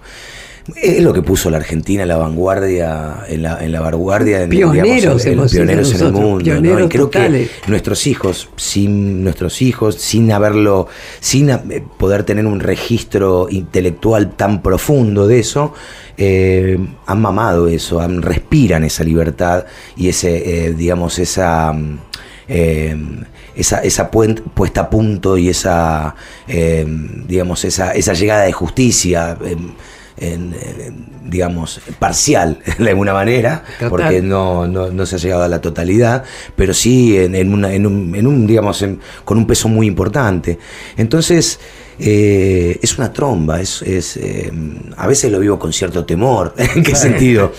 es lo que puso la Argentina en la vanguardia, en la, en la vanguardia, en, Pioneros en- hemos sido pioneros en el mundo, ¿no? Y creo totales. que nuestros hijos, sin nuestros hijos, sin haberlo, sin eh, poder tener un registro intelectual tan profundo de eso, eh, han mamado eso, han, respiran esa libertad y ese, eh, digamos, esa, mm, eh, esa, esa puesta a punto y esa, digamos, esa, esa llegada de justicia. En, en, digamos, parcial de alguna manera, Total. porque no, no, no se ha llegado a la totalidad, pero sí en, en una- en un, en un, digamos, en- con un peso muy importante. Entonces, eh, es una tromba, es, es, eh, a veces lo vivo con cierto temor. ¿En qué sentido?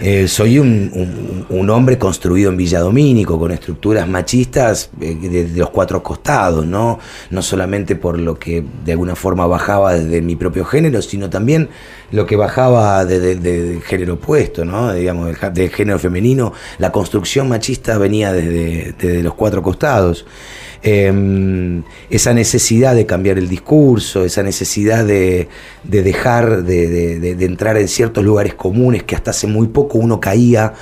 Eh, soy un, un- un hombre construido en Villa Domínico, con estructuras machistas eh, de, de los cuatro costados, ¿no? No solamente por lo que de alguna forma bajaba desde mi propio género, sino también lo que bajaba de- género opuesto, ¿no? Digamos, del, del género femenino. La construcción machista venía desde, los cuatro costados. Eh, esa necesidad de cambiar el discurso, esa necesidad de, de dejar de, de- de- de entrar en ciertos lugares comunes que hasta hace muy poco uno caía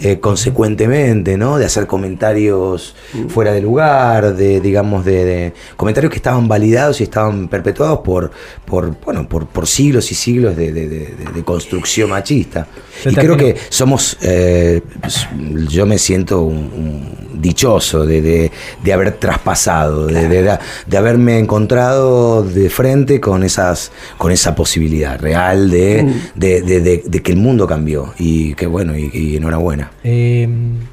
eh, consecuentemente, ¿no? De hacer comentarios fuera de lugar, de, digamos, de, de- comentarios que estaban validados y estaban perpetuados por, por, bueno, por, por siglos y siglos de, construcción machista. Yo y creo que somos, eh, yo me siento un- un- dichoso de, haber traspasado, de, de- de haberme encontrado de frente con, esas, con esa posibilidad real de, de- de- que el mundo cambió. Y qué bueno, y, y enhorabuena. Eh,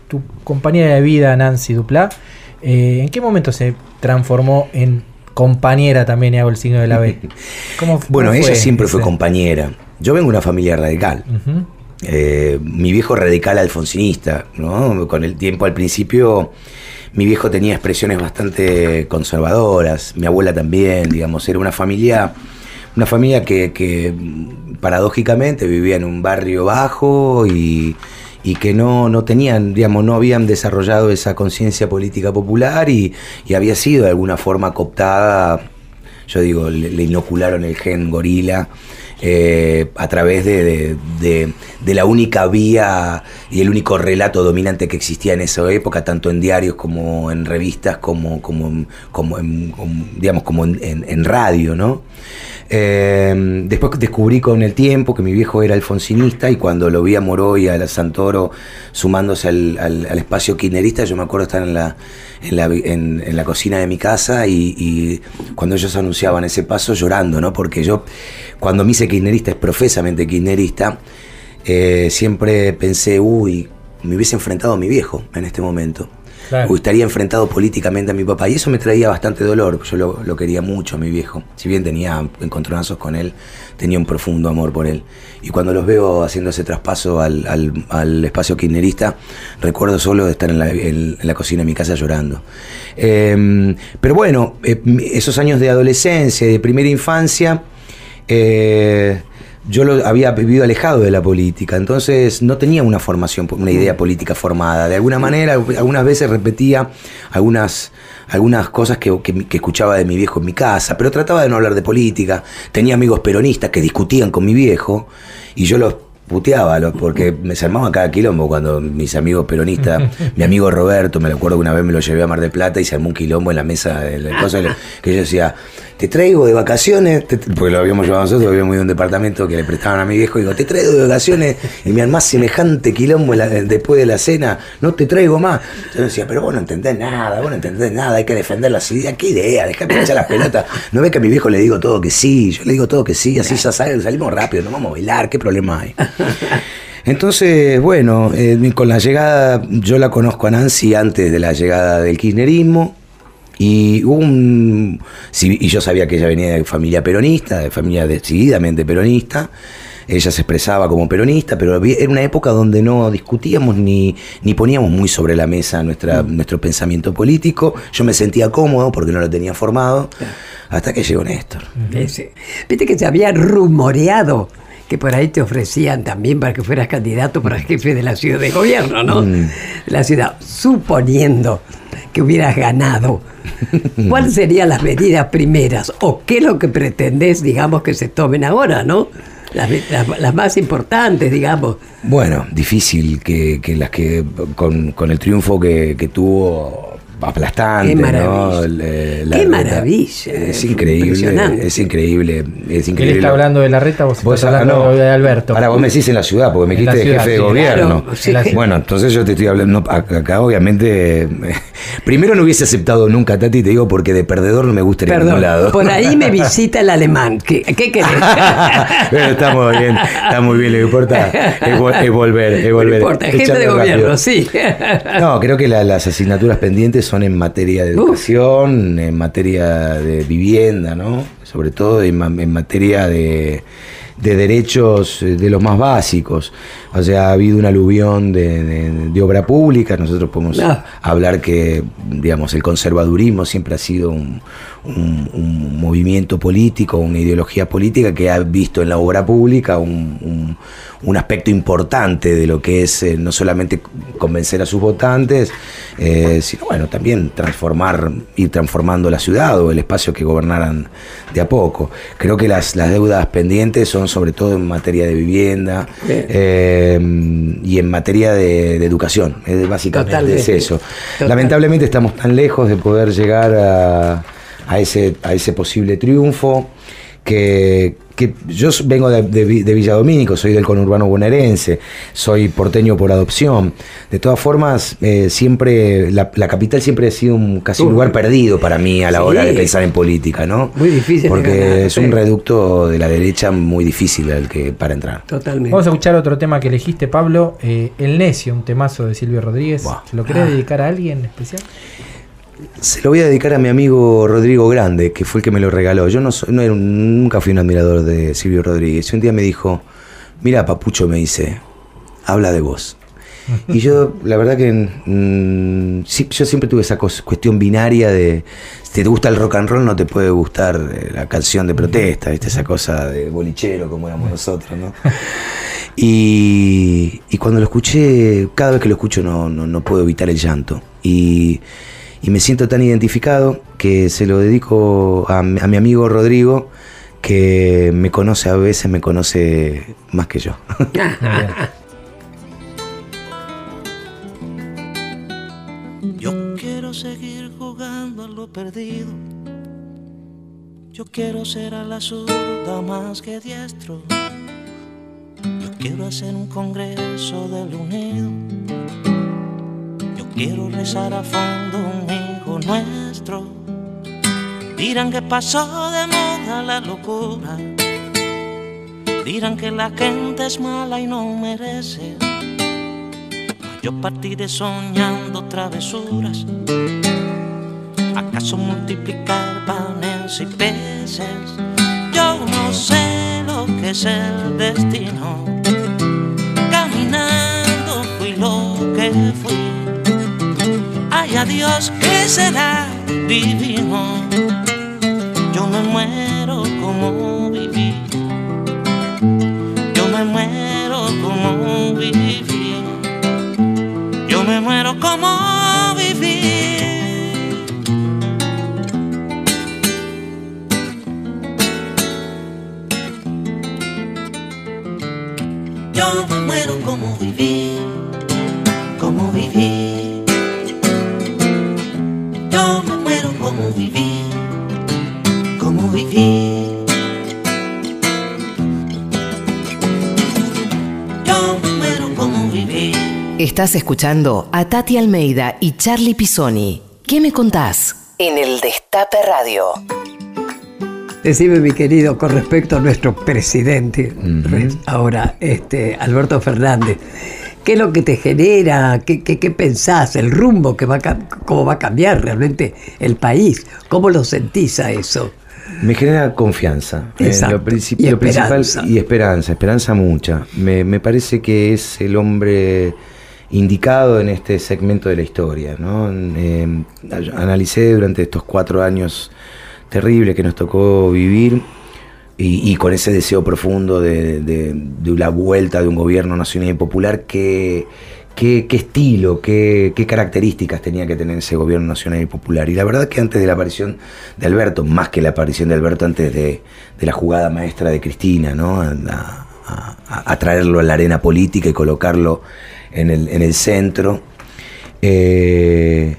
tu compañera de vida, Nancy Duplá, eh, ¿en qué momento se transformó en compañera también y hago el signo de la B? ¿Cómo, cómo Bueno, ella siempre fue compañera. Yo vengo de una familia radical. Eh, mi viejo radical alfonsinista, ¿no? Con el tiempo al principio, mi viejo tenía expresiones bastante conservadoras, mi abuela también, digamos, era una familia, una familia que, que, paradójicamente vivía en un barrio bajo y, y que no, no tenían, digamos, no habían desarrollado esa conciencia política popular y, y había sido de alguna forma cooptada yo digo, le, inocularon el gen gorila eh, a través de, de- la única vía y el único relato dominante que existía en esa época, tanto en diarios como en revistas, como, como, como en, como, digamos, como en, en- en radio, ¿no? Eh, después descubrí con el tiempo que mi viejo era alfonsinista y cuando lo vi a Moroy y a la Santoro sumándose al, al- espacio kirchnerista, yo me acuerdo estar en la, en la, en- la cocina de mi casa y, y cuando ellos anunciaban ese paso llorando, ¿no? Porque yo, cuando me hice kirchnerista, es profesamente kirchnerista, eh, siempre pensé, uy, me hubiese enfrentado a mi viejo en este momento. Uy, estaría enfrentado políticamente a mi papá. Y eso me traía bastante dolor. Yo lo, lo quería mucho a mi viejo. Si bien tenía encontronazos con él, tenía un profundo amor por él. Y cuando los veo haciendo ese traspaso al, al- al espacio kirchnerista, recuerdo solo de estar en la, en- cocina de mi casa llorando. Eh, pero bueno, eh, esos años de adolescencia de primera infancia, eh, yo lo había vivido alejado de la política, entonces no tenía una formación, una idea política formada. De alguna manera, algunas veces repetía algunas, algunas cosas que, que- que escuchaba de mi viejo en mi casa, pero trataba de no hablar de política. Tenía amigos peronistas que discutían con mi viejo y yo los puteaba, porque me se cada quilombo cuando mis amigos peronistas, mi amigo Roberto, me lo acuerdo que una vez me lo llevé a Mar del Plata y se armó un quilombo en la mesa de la cosa, que yo decía, te traigo de vacaciones, porque lo habíamos llevado nosotros, habíamos ido a un departamento que le prestaban a mi viejo, y digo, te traigo de vacaciones y me armás semejante quilombo después de la cena, no te traigo más. Yo decía, pero vos no entendés nada, vos no entendés nada, hay que defender las ideas, qué idea, dejame echar las pelotas. No ves que a mi viejo le digo todo que sí, yo le digo todo que sí, así ya sal- salimos rápido, nos vamos a bailar, qué problema hay. Entonces, bueno, eh, con la llegada, yo la conozco a Nancy antes de la llegada del kirchnerismo. Y un. y yo sabía que ella venía de familia peronista, de familia decididamente peronista. Ella se expresaba como peronista, pero era una época donde no discutíamos ni, ni poníamos muy sobre la mesa nuestra, nuestro pensamiento político. Yo me sentía cómodo porque no lo tenía formado, hasta que llegó Néstor. Viste que se había rumoreado que por ahí te ofrecían también para que fueras candidato para jefe de la ciudad de gobierno, ¿no? Mm. La ciudad, suponiendo que hubieras ganado. ¿Cuáles serían las medidas primeras? ¿O qué es lo que pretendés, digamos, que se tomen ahora, ¿no? Las, las- las más importantes, digamos. Bueno, difícil que, que las que con, con el triunfo que, que tuvo aplastante, Qué ¿no? maravilla. Qué maravilla, Es increíble, impresionante. es increíble, es Él increíble. está hablando de la reta, vos, Vos estás hablando no. de Alberto. Ahora vos me decís en la ciudad, porque me dijiste ciudad, jefe de sí, gobierno. claro, sí. Bueno, entonces yo te estoy hablando. Acá, obviamente. primero no hubiese aceptado nunca, Tati, te digo, porque de perdedor no me gusta ir a ningún lado. por ahí me visita el alemán. ¿Qué, qué querés? Pero está muy bien, está muy bien, lo que importa es, vol- es volver, es No volver. importa, jefe de rápido. gobierno, sí. No, creo que la- las asignaturas pendientes son en materia de Uf. educación, en materia de vivienda, ¿no? Sobre todo en, en materia de, de derechos eh, de los más básicos. O sea, ha habido un aluvión de, de- de obra pública. Nosotros podemos hablar que, digamos, el conservadurismo siempre ha sido un, un- un movimiento político, una ideología política que ha visto en la obra pública un, aspecto importante de lo que es eh, no solamente convencer a sus votantes, eh, sino bueno, también transformar, ir transformando la ciudad o el espacio que gobernaran de a poco. Creo que las, las deudas pendientes son sobre todo en materia de vivienda Bien. Eh, y en materia de, de educación. Es básicamente Totalmente. es eso. Lamentablemente estamos tan lejos de poder llegar a, a ese, a ese posible triunfo que, que yo vengo de, de, de Villa Domínico, soy del conurbano bonaerense, soy porteño por adopción. De todas formas, eh, siempre la, la, capital siempre ha sido un, casi un lugar perdido para mí a la hora de pensar en política, ¿no? Muy difícil. Porque es un reducto de la derecha muy difícil al que, para entrar. Totalmente. Vamos a escuchar otro tema que elegiste, Pablo, eh, El Necio, un temazo de Silvio Rodríguez. Wow. ¿Se lo querés ah. dedicar a alguien especial? Se lo voy a dedicar a mi amigo Rodrigo Grande, que fue el que me lo regaló. Yo no, nunca fui un admirador de Silvio Rodríguez. Un día me dijo, mira, Papucho, me dice, habla de vos. Y yo, la verdad que sí, yo siempre tuve esa cuestión binaria de si te gusta el rock and roll no te puede gustar eh, la canción de protesta, ¿viste? esa cosa de bolichero como éramos nosotros, ¿no? Y, y cuando lo escuché, cada vez que lo escucho no, no, no puedo evitar el llanto. Y y me siento tan identificado que se lo dedico a, a, mi amigo Rodrigo, que me conoce a veces, me conoce más que yo. yo quiero seguir jugando a lo perdido. Yo quiero ser a la zurda más que diestro. Yo quiero hacer un congreso del unido Quiero rezar a fondo un hijo nuestro. Dirán que pasó de moda la locura. Dirán que la gente es mala y no merece. Yo partiré soñando travesuras. ¿Acaso multiplicar panes y peces? Yo no sé lo que es el destino. Caminando fui lo que fui Dios que será divino. Yo me muero como viví, yo me muero como viví, yo me muero como viví. Yo me muero como viví, como viví. Como viví, como viví. Yo me muero como viví. Estás escuchando a Tati Almeida y Charlie Pisoni. ¿Qué me contás? En el Destape Radio. Decime, mi querido, con respecto a nuestro presidente, uh -huh. ahora, este, Alberto Fernández. ¿Qué es lo que te genera? ¿Qué, qué, qué pensás? ¿El rumbo que va a, cómo va a cambiar realmente el país? ¿Cómo lo sentís a eso? Me genera confianza. Exacto. Eh, lo, princip y lo principal y esperanza, esperanza mucha. Me, me, parece que es el hombre indicado en este segmento de la historia. ¿no? Eh, analicé durante estos cuatro años terribles que nos tocó vivir y, con ese deseo profundo de, de, la vuelta de un gobierno nacional y popular, ¿qué, qué, estilo, qué, qué, características tenía que tener ese gobierno nacional y popular? Y la verdad que antes de la aparición de Alberto, más que la aparición de Alberto, antes de, de la jugada maestra de Cristina, ¿no? A, a, a, traerlo a la arena política y colocarlo en el, en el centro, eh,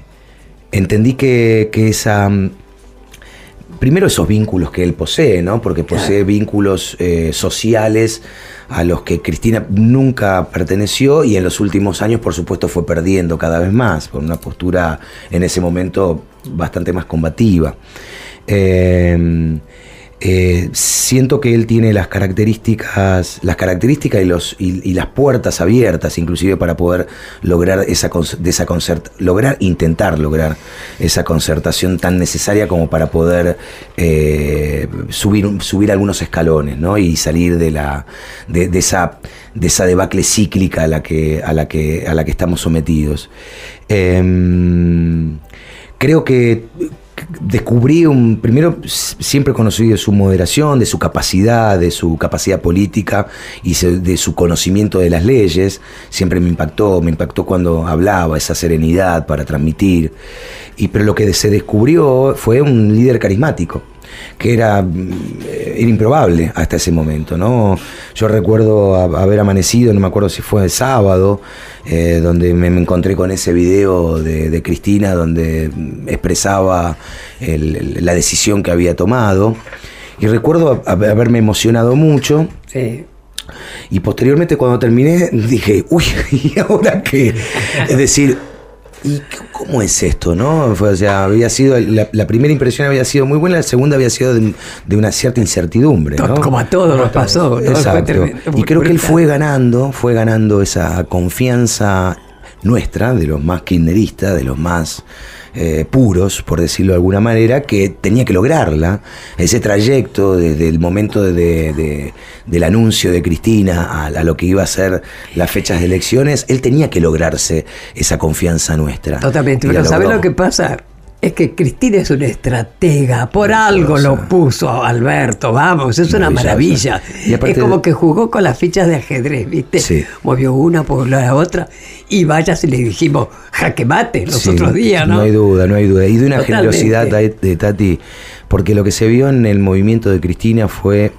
entendí que, que esa primero esos vínculos que él posee, ¿no? Porque posee claro. vínculos eh, sociales a los que Cristina nunca perteneció y en los últimos años, por supuesto, fue perdiendo cada vez más, por una postura en ese momento bastante más combativa. Eh, eh, siento que él tiene las características, las características y, las puertas abiertas, inclusive para poder lograr esa, lograr, intentar lograr esa concertación tan necesaria como para poder eh, subir, subir algunos escalones, ¿no? Y salir de la, de, esa, de esa debacle cíclica a la que, a la que, a la que estamos sometidos. Eh, creo que descubrí un. Primero, siempre conocí de su moderación, de su capacidad, de su capacidad política y de su conocimiento de las leyes. Siempre me impactó, me impactó cuando hablaba, esa serenidad para transmitir. Y, pero lo que se descubrió fue un líder carismático que era, era, improbable hasta ese momento, ¿no? Yo recuerdo haber amanecido, no me acuerdo si fue el sábado, eh, donde me, encontré con ese video de, de Cristina donde expresaba el, la decisión que había tomado y recuerdo haberme emocionado mucho. Sí. Y posteriormente cuando terminé dije, uy, ¿y ahora qué? Es decir, ¿y cómo es esto? ¿no? Fue, o sea, había sido, la, la primera impresión había sido muy buena, la segunda había sido de, de una cierta incertidumbre. ¿no? Como a todos nos pasó. ¿no? Exacto. Y creo que él fue ganando, fue ganando esa confianza nuestra, de los más kirchneristas, de los más eh, puros, por decirlo de alguna manera, que tenía que lograrla. Ese trayecto desde el momento de- de- del anuncio de Cristina a, a lo que iba a ser las fechas de elecciones, él tenía que lograrse esa confianza nuestra. Totalmente. Pero ¿sabes lo que pasa? Es que Cristina es una estratega, por algo lo puso Alberto, vamos, es una maravilla. Y es como que jugó con las fichas de ajedrez, ¿viste? Sí. Movió una por la otra y vaya si le dijimos jaque mate los Sí, otros días, ¿no? hay duda, no hay duda. Y de una Totalmente. generosidad de, de Tati, porque lo que se vio en el movimiento de Cristina fue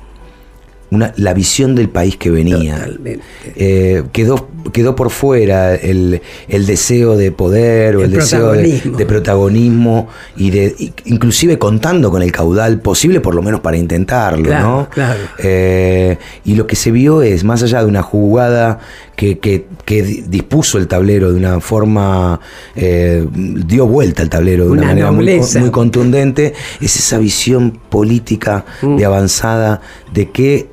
una, la visión del país que venía. Eh, quedó, quedó por fuera el, el deseo de poder o el, El deseo de, protagonismo. de protagonismo y de inclusive contando con el caudal posible por lo menos para intentarlo, Claro, ¿no? claro. Eh, y lo que se vio es, más allá de una jugada que, que- que di- dispuso el tablero de una forma, eh, dio vuelta el tablero de una, Una manera muy, contundente, es esa visión política Mm. de avanzada de qué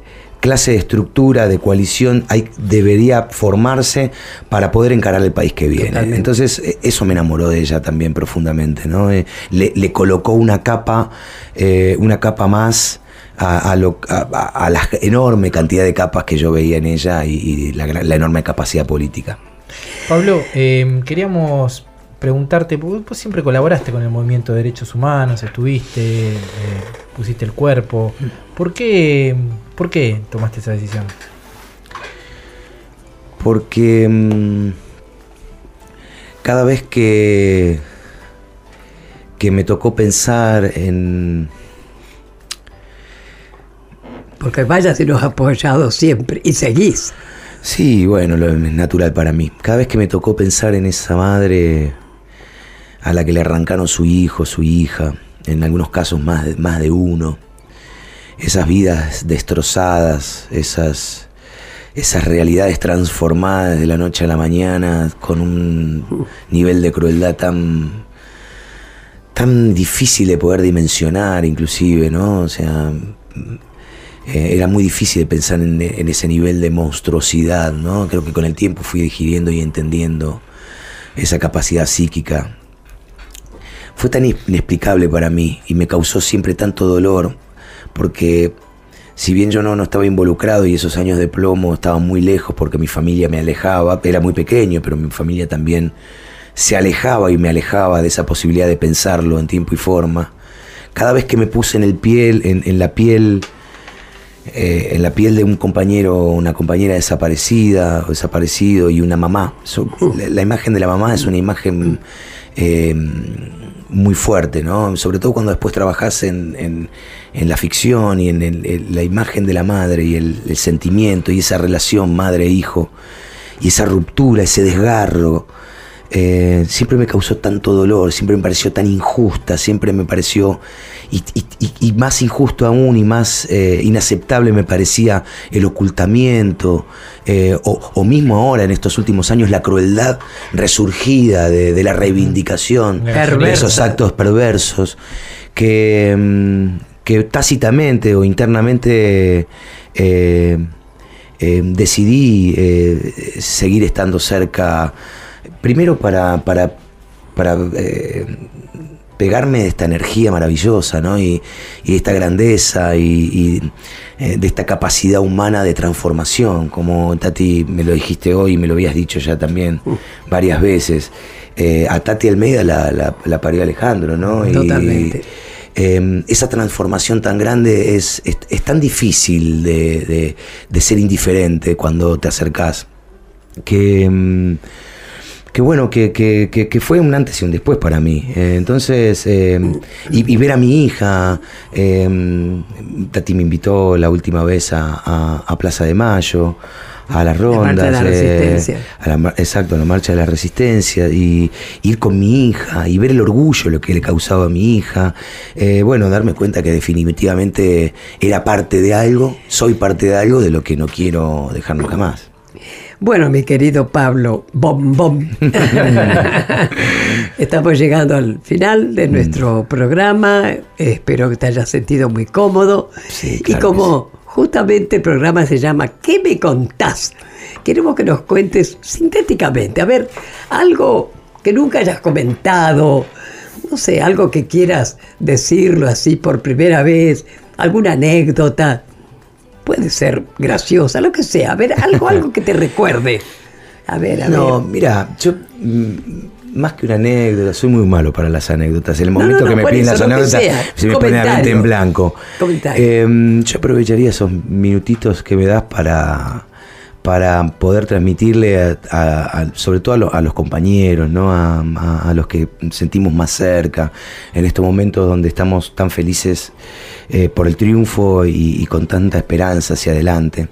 clase de estructura, de coalición hay, debería formarse para poder encarar el país que viene. Totalmente. Entonces, eh, eso me enamoró de ella también profundamente, ¿no? Eh, le, le colocó una capa, eh, una capa más a, a lo- a- a- la enorme cantidad de capas que yo veía en ella y, y la, enorme capacidad política. Pablo, eh, queríamos preguntarte, porque vos siempre colaboraste con el movimiento de derechos humanos, estuviste, eh, pusiste el cuerpo. ¿Por qué, ¿Por qué tomaste esa decisión? Porque mm, cada vez que, que me tocó pensar en, Porque vaya si nos has apoyado siempre y seguís. Sí, bueno, lo, es natural para mí. Cada vez que me tocó pensar en esa madre a la que le arrancaron su hijo, su hija, en algunos casos más de, más de uno, esas vidas destrozadas, esas, esas realidades transformadas de la noche a la mañana con un nivel de crueldad tan tan difícil de poder dimensionar inclusive, ¿no? O sea, eh, era muy difícil de pensar en, en ese nivel de monstruosidad, ¿no? Creo que con el tiempo fui digiriendo y entendiendo esa capacidad psíquica. Fue tan inexplicable para mí y me causó siempre tanto dolor, porque si bien yo no, no estaba involucrado y esos años de plomo estaban muy lejos porque mi familia me alejaba, era muy pequeño, pero mi familia también se alejaba y me alejaba de esa posibilidad de pensarlo en tiempo y forma. Cada vez que me puse en el piel, en, en la piel eh, en la piel de un compañero una compañera desaparecida o desaparecido y una mamá. So- la, la imagen de la mamá es una imagen eh, muy fuerte, ¿no? Sobre todo cuando después trabajas en, en- en la ficción y en el- la imagen de la madre y el, el sentimiento y esa relación madre-hijo y esa ruptura, ese desgarro. eh, siempre me causó tanto dolor, siempre me pareció tan injusta, siempre me pareció, y, y- y- y más injusto aún y más eh, inaceptable me parecía el ocultamiento, eh, o, o mismo ahora en estos últimos años la crueldad resurgida de, de la reivindicación de esos actos perversos que, mm, que tácitamente o internamente eh, eh, decidí eh, seguir estando cerca, primero para, para, para pegarme de esta energía maravillosa, ¿no? Y, y de esta grandeza y, y, de esta capacidad humana de transformación, como Tati me lo dijiste hoy y me lo habías dicho ya también varias veces. A Tati Almeida la, la, la parió Alejandro, ¿no? Y- Totalmente. Eh, esa transformación tan grande es, es, tan difícil de, de- ser indiferente cuando te acercás. Que, mm, que bueno, que, que- que- que fue un antes y un después para mí. Eh, entonces, eh, y, ver a mi hija, Tati me invitó la última vez a- a Plaza de Mayo, a las marcha rondas, de la eh, resistencia. a la exacto, a la marcha de la resistencia, y ir con mi hija y ver el orgullo lo que le causaba a mi hija. Eh, bueno, darme cuenta que definitivamente era parte de algo, soy parte de algo de lo que no quiero dejar nunca más. Bueno, mi querido Pablo, bom, bom. Estamos llegando al final Mm. de nuestro programa. Espero que te hayas sentido muy cómodo. Sí, y claro como justamente el programa se llama ¿Qué me contás? Queremos que nos cuentes sintéticamente, a ver, algo que nunca hayas comentado, no sé, algo que quieras decirlo así por primera vez, alguna anécdota. Puede ser graciosa, lo que sea. A ver, algo, algo que te recuerde. A ver, a No, ver. mira, yo mm, más que una anécdota, soy muy malo para las anécdotas. En el momento no, no, que me piden las anécdotas, se me pone la mente en blanco. Eh, yo aprovecharía esos minutitos que me das para, para poder transmitirle, a- a- a- sobre todo a, lo- a los compañeros, ¿no? A, los que sentimos más cerca, en estos momentos donde estamos tan felices eh, por el triunfo y, y con tanta esperanza hacia adelante.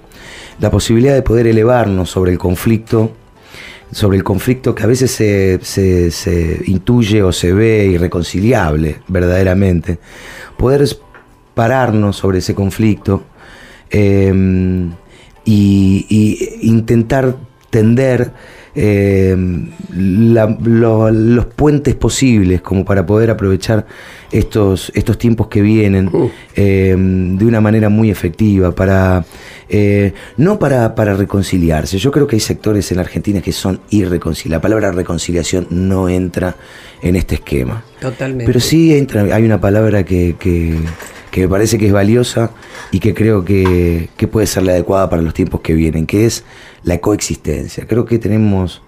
La posibilidad de poder elevarnos sobre el conflicto sobre el conflicto que a veces se, se- se intuye o se ve irreconciliable verdaderamente, poder pararnos sobre ese conflicto eh, y intentar tender eh, la- lo- los puentes posibles como para poder aprovechar estos, estos tiempos que vienen eh, de una manera muy efectiva, para eh, no para, para reconciliarse. Yo creo que hay sectores en la Argentina que son irreconciliables. La palabra reconciliación no entra en este esquema. Totalmente. Pero sí entra, hay una palabra que, que- que me parece que es valiosa y que creo que, que puede ser la adecuada para los tiempos que vienen, que es la coexistencia. Creo que tenemos,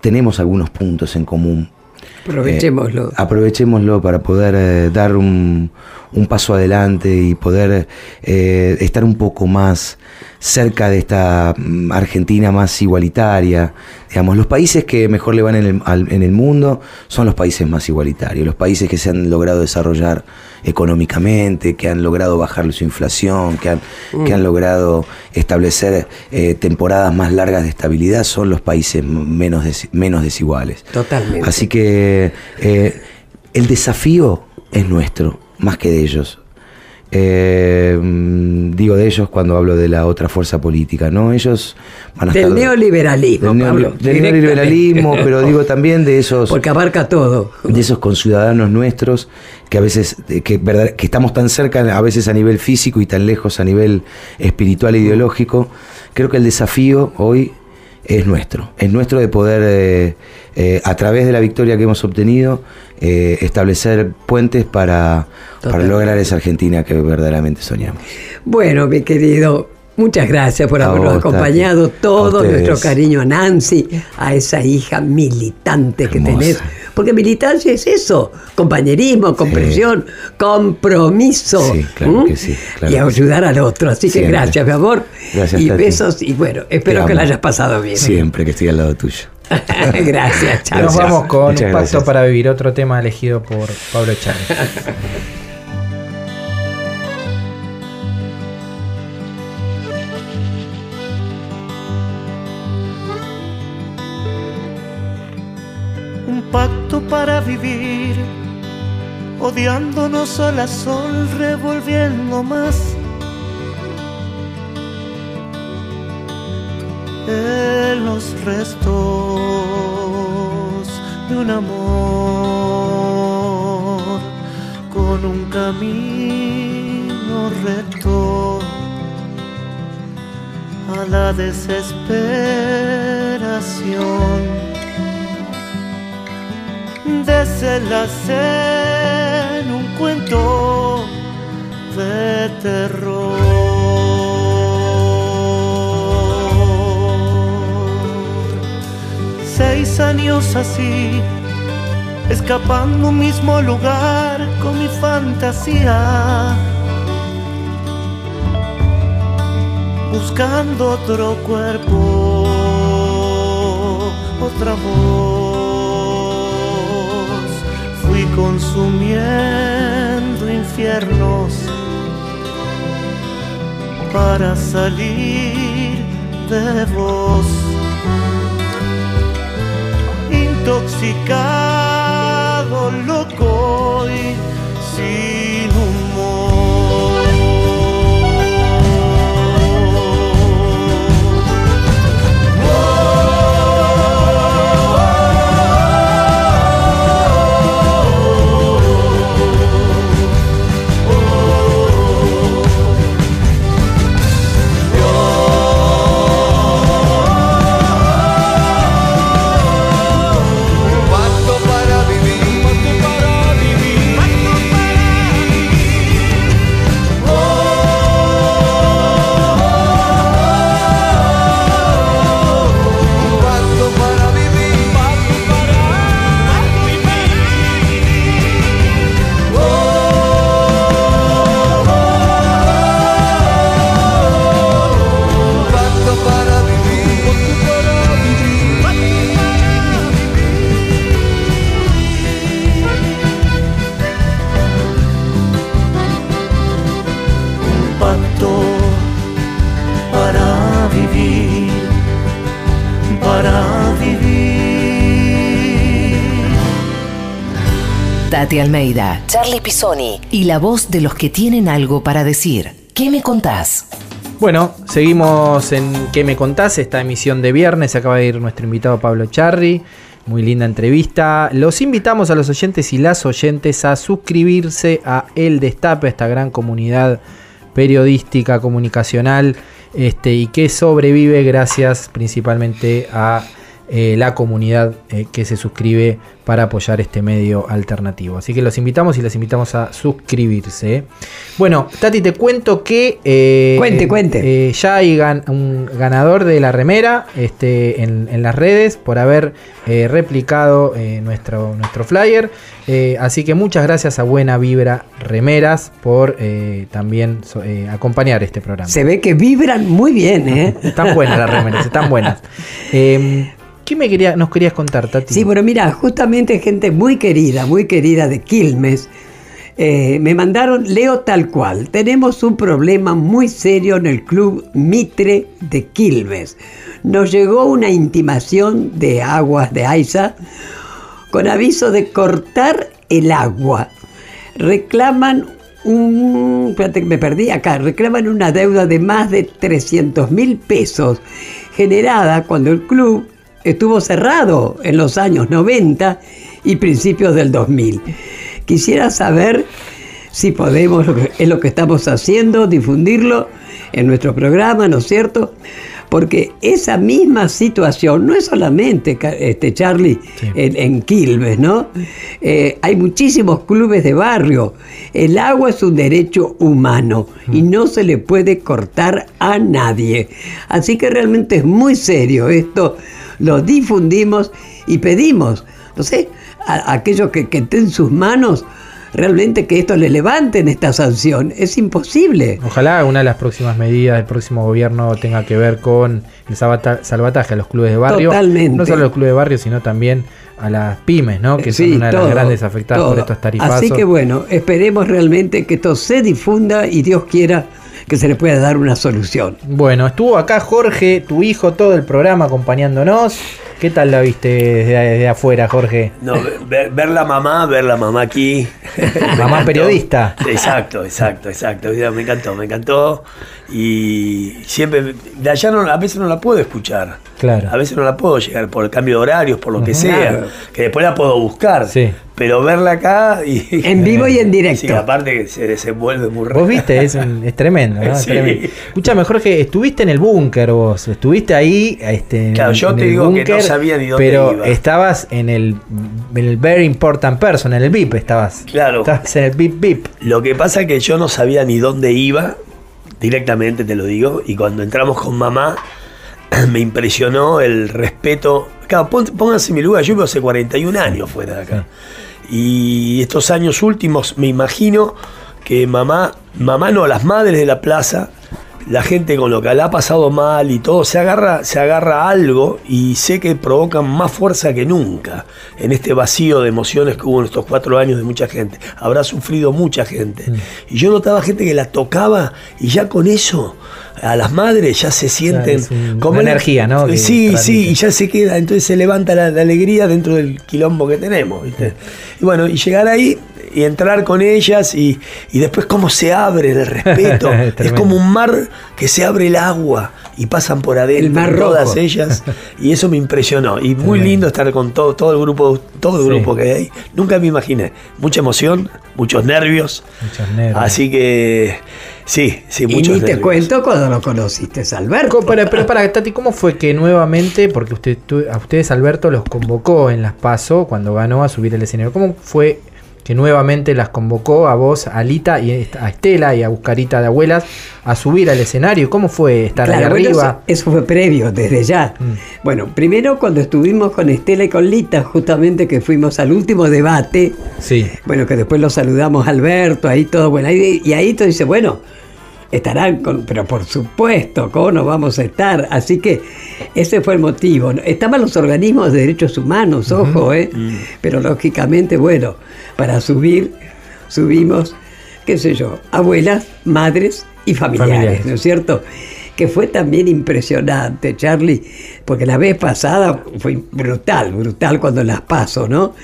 tenemos algunos puntos en común. Aprovechémoslo. Eh, aprovechémoslo para poder eh, dar un, un paso adelante y poder eh, estar un poco más cerca de esta mm, Argentina más igualitaria. Digamos, los países que mejor le van en el, al- en el mundo son los países más igualitarios, los países que se han logrado desarrollar económicamente, que han logrado bajar su inflación, que han, que han logrado establecer eh, temporadas más largas de estabilidad, son los países menos, des- menos desiguales. Totalmente. Así que eh, el desafío es nuestro, más que de ellos. Eh, mm, digo de ellos cuando hablo de la otra fuerza política, ¿no? Ellos van a Del estar- neoliberalismo, del, Pablo, del neoliberalismo, pero digo también de esos Porque abarca todo. de esos conciudadanos nuestros que a veces que, verdad- que estamos tan cerca a veces a nivel físico y tan lejos a nivel espiritual e ideológico creo que el desafío hoy es nuestro es nuestro de poder eh, eh, a través de la victoria que hemos obtenido eh, establecer puentes para, para lograr esa Argentina que verdaderamente soñamos Bueno, mi querido, muchas gracias por habernos vos, acompañado. Tati. Todo nuestro cariño a Nancy, a esa hija militante que tenés. Porque militancia es eso: compañerismo, comprensión, compromiso. Sí, claro que sí, claro y que sí. ayudar al otro. Así que gracias, mi amor. Gracias, y Tati. besos. Y bueno, espero que la hayas pasado bien. siempre que estoy al lado tuyo gracias, chao. Nos vamos con Muchas un pacto gracias. para vivir, otro tema elegido por Pablo Echarri. un pacto para vivir, odiándonos sol a sol, revolviendo más. En los restos de un amor con un camino recto a la desesperación desenlace en un cuento de terror. Años así, escapando un mismo lugar con mi fantasía. Buscando otro cuerpo, otra voz, fui consumiendo infiernos para salir de vos. Intoxicado, loco y sin Tati Almeida, Charlie Pisoni y la voz de los que tienen algo para decir. ¿Qué me contás? Bueno, seguimos en ¿Qué me contás? Esta emisión de viernes. Acaba de ir nuestro invitado Pablo Charri. Muy linda entrevista. Los invitamos a los oyentes y las oyentes a suscribirse a El Destape, esta gran comunidad periodística, comunicacional, este, y que sobrevive gracias principalmente a eh, la comunidad eh, que se suscribe para apoyar este medio alternativo. Así que los invitamos y les invitamos a suscribirse. Bueno, Tati, te cuento que... eh, Cuente, cuente. ya hay gan- un ganador de la remera este, en, en las redes por haber replicado nuestro, nuestro flyer. Así que muchas gracias a Buena Vibra Remeras por también so- acompañar este programa. Se ve que vibran muy bien, ¿eh? Están buenas las remeras, están buenas. ¿Qué nos querías contar, Tati? Sí, bueno, mira, justamente gente muy querida, muy querida de Quilmes, eh, me mandaron, leo tal cual, tenemos un problema muy serio en el club Mitre de Quilmes. Nos llegó una intimación de aguas de Aiza con aviso de cortar el agua. Reclaman un, espérate que me perdí acá, reclaman una deuda de más de 300 mil pesos generada cuando el club estuvo cerrado en los años 90 y principios del 2000. Quisiera saber si podemos, es lo que estamos haciendo, difundirlo en nuestro programa, ¿no es cierto? Porque esa misma situación no es solamente, este, Charlie, en, en Quilmes, ¿no? Eh, hay muchísimos clubes de barrio. El agua es un derecho humano y no se le puede cortar a nadie. Así que realmente es muy serio esto. Lo difundimos y pedimos, no sé, a, a aquellos que, que estén en sus manos, realmente que esto le levanten esta sanción. Es imposible. Ojalá una de las próximas medidas del próximo gobierno tenga que ver con el salvataje a los clubes de barrio. Totalmente. No solo a los clubes de barrio, sino también a las pymes, ¿no? Que Sí, son una de las grandes afectadas por estos tarifazos. Así que bueno, esperemos realmente que esto se difunda y Dios quiera que se le pueda dar una solución. Bueno, estuvo acá Jorge, tu hijo, todo el programa acompañándonos. ¿Qué tal la viste desde, desde afuera, Jorge? No, ver, ver la mamá, ver la mamá aquí. Mamá encantó. periodista. Exacto, exacto, exacto. Me encantó, me encantó. Y siempre, de allá no, a veces no la puedo escuchar. Claro. A veces no la puedo llegar por el cambio de horarios, por lo que sea. Claro. Que después la puedo buscar. Sí. Pero verla acá y. En vivo y en directo. Sí, aparte que se desenvuelve muy rápido. Vos viste, es, un- es tremendo, ¿no? Sí. Escuchame, Jorge, estuviste en el búnker vos, estuviste ahí, este, Claro, yo en te el digo que no sabía ni dónde pero iba. estabas en el, en el very important person, en el VIP estabas. Claro. Estabas en el VIP VIP. Lo que pasa es que yo no sabía ni dónde iba, directamente te lo digo, y cuando entramos con mamá me impresionó el respeto. Claro, pónganse en mi lugar, yo vivo hace 41 años fuera de acá. Y estos años últimos me imagino que mamá, mamá no, las madres de la plaza la gente con lo que le ha pasado mal y todo, se agarra, se agarra a algo y sé que provocan más fuerza que nunca en este vacío de emociones que hubo en estos cuatro años de mucha gente. Habrá sufrido mucha gente. Y yo notaba gente que la tocaba y ya con eso a las madres ya se sienten un- como una la- energía, ¿no? que Sí, transmite. sí, y ya se queda, entonces se levanta la, la alegría dentro del quilombo que tenemos, ¿viste? Y bueno, y llegar ahí y entrar con ellas y, y después cómo se abre el respeto. Es como un mar que se abre el agua y pasan por adentro El mar todas rojo. ellas y eso me impresionó y muy lindo estar con todo, todo el grupo todo el Sí. grupo que hay nunca me imaginé mucha emoción muchos nervios Muchos nervios. así que sí sí Y muchos ni te nervios. cuento cuando lo conociste, Alberto. Pero, pero para, Tati, ¿cómo fue que nuevamente, porque usted, tú- a ustedes Alberto los convocó en las PASO cuando ganó a subir el escenario? ¿Cómo fue que nuevamente las convocó a vos, a Lita y a Estela y a Buscarita de Abuelas a subir al escenario? ¿Cómo fue estar ahí Claro, bueno, arriba? eso, eso fue previo, desde ya. Mm. Bueno, primero cuando estuvimos con Estela y con Lita, justamente que fuimos al último debate, Sí. bueno, que después lo saludamos a Alberto, ahí todo, bueno, ahí- y ahí tú dices, bueno, estarán con, pero por supuesto, ¿cómo no vamos a estar? Así que ese fue el motivo. Estaban los organismos de derechos humanos, ojo, ¿eh? Pero lógicamente, bueno, para subir, subimos, qué sé yo, abuelas, madres y familiares, Familiares. ¿no es cierto? Que fue también impresionante, Charlie, porque la vez pasada fue brutal, brutal cuando las paso, ¿no?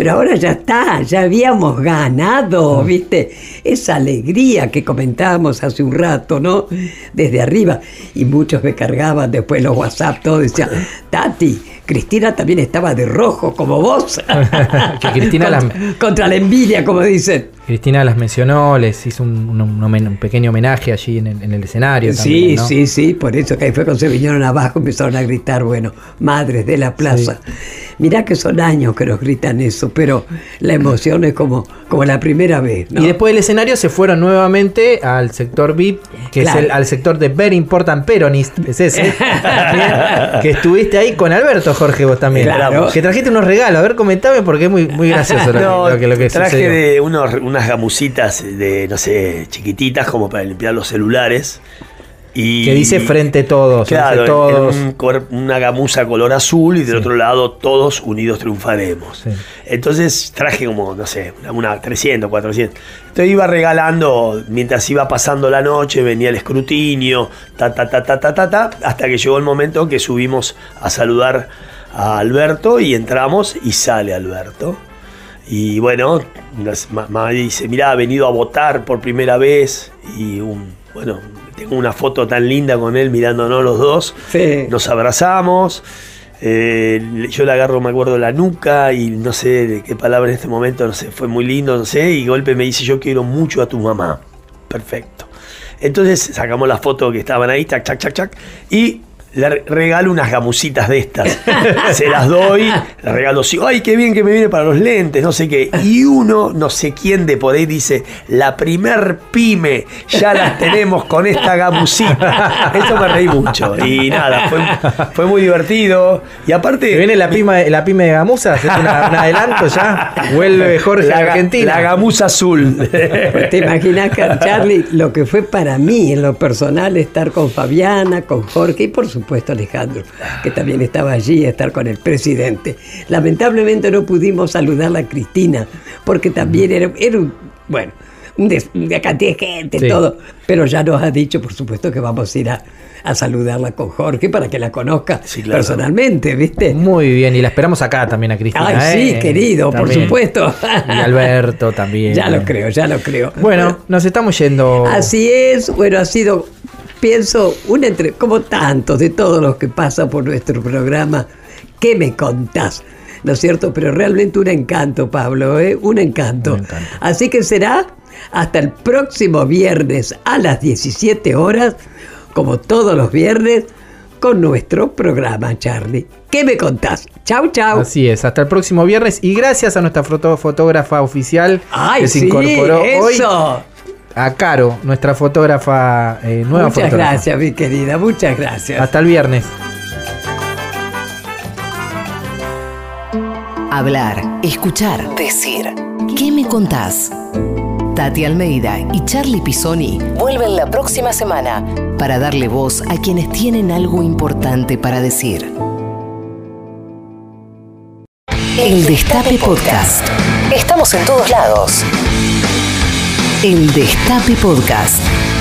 Pero ahora ya está, ya habíamos ganado, ¿viste? Esa alegría que comentábamos hace un rato, ¿no? Desde arriba. Y muchos me cargaban después los WhatsApp, todo decían, Tati, Cristina también estaba de rojo, como vos. Que Cristina contra, la- contra la envidia, como dicen. Cristina las mencionó, les hizo un, pequeño homenaje allí en el, en el escenario. Sí, también, ¿no? sí, sí, por eso que ahí fue cuando se vinieron abajo, empezaron a gritar, bueno, madres de la plaza. Mirá que son años que nos gritan eso, pero la emoción es como, como la primera vez, ¿no? Y después del escenario se fueron nuevamente al sector VIP, que Claro. es el, al sector de Very Important Peronist, es ese. Que estuviste ahí con Alberto, Jorge, vos también. Claro. Que trajiste unos regalos. A ver, comentame porque es muy, muy gracioso lo, que- No, lo que, lo que traje sucedió. de unos, unas gamusitas de, no sé, chiquititas como para limpiar los celulares. Y, Que dice frente todos, Claro, frente todos. en un cor- una gamuza color azul y del otro lado todos unidos triunfaremos. Sí. Entonces traje como, no sé, una, una 300, 400. Entonces iba regalando, mientras iba pasando la noche, venía el escrutinio, ta, ta, ta, ta, ta, ta, ta, hasta que llegó el momento que subimos a saludar a Alberto y entramos y sale Alberto. Y bueno, mamá dice, mirá, ha venido a votar por primera vez y un, bueno, tengo una foto tan linda con él mirándonos los dos. Sí. Nos abrazamos. eh, yo le agarro, me acuerdo, la nuca y no sé de qué palabra en este momento, no sé, fue muy lindo, no sé, y golpe me dice, yo quiero mucho a tu mamá. Perfecto. Entonces sacamos la foto que estaban ahí, tac, tac, tac, tac, y le re- regalo unas gamusitas de estas. Se las doy, le regalo, sí, ay, qué bien que me viene para los lentes, no sé qué. Y uno, no sé quién de por ahí dice, la primer pyme ya las tenemos con esta gamusita. Eso me reí mucho. Y nada, fue, fue muy divertido. Y aparte... Viene la pyme, la pyme de Gamusa, es una- un adelanto ya. Vuelve Jorge la, a Argentina. la gamuza azul. ¿Te imaginas, Charlie, lo que fue para mí en lo personal estar con Fabiana, con Jorge y por supuesto Alejandro, que también estaba allí, estar con el presidente? Lamentablemente no pudimos saludar a Cristina, porque también era, era un, bueno, una cantidad de gente, Sí. todo, pero ya nos ha dicho, por supuesto, que vamos a ir a, a saludarla con Jorge para que la conozca Sí, claro. personalmente, ¿viste? Muy bien, y la esperamos acá también a Cristina. Ay, sí, ¿eh? querido, por supuesto. Y Alberto también. Ya lo creo, ya lo creo. Bueno, nos estamos yendo. Así es, bueno, ha sido, pienso, una entre, como tantos de todos los que pasan por nuestro programa, ¿qué me contás? ¿No es cierto? Pero realmente un encanto, Pablo, ¿eh? Un encanto. Un encanto. Así que será hasta el próximo viernes a las 17 horas, como todos los viernes, con nuestro programa, Charlie. ¿Qué me contás? Chau, chau. Así es, hasta el próximo viernes y gracias a nuestra fotógrafa oficial Ay, que se sí, incorporó hoy, eso. A Caro, nuestra fotógrafa, eh, nueva Muchas fotógrafa. gracias, mi querida, muchas gracias. Hasta el viernes. Hablar, escuchar, decir. ¿Qué me contás? Tati Almeida y Charlie Pisoni vuelven la próxima semana para darle voz a quienes tienen algo importante para decir. El Destape Podcast. Estamos en todos lados. El Destape Podcast.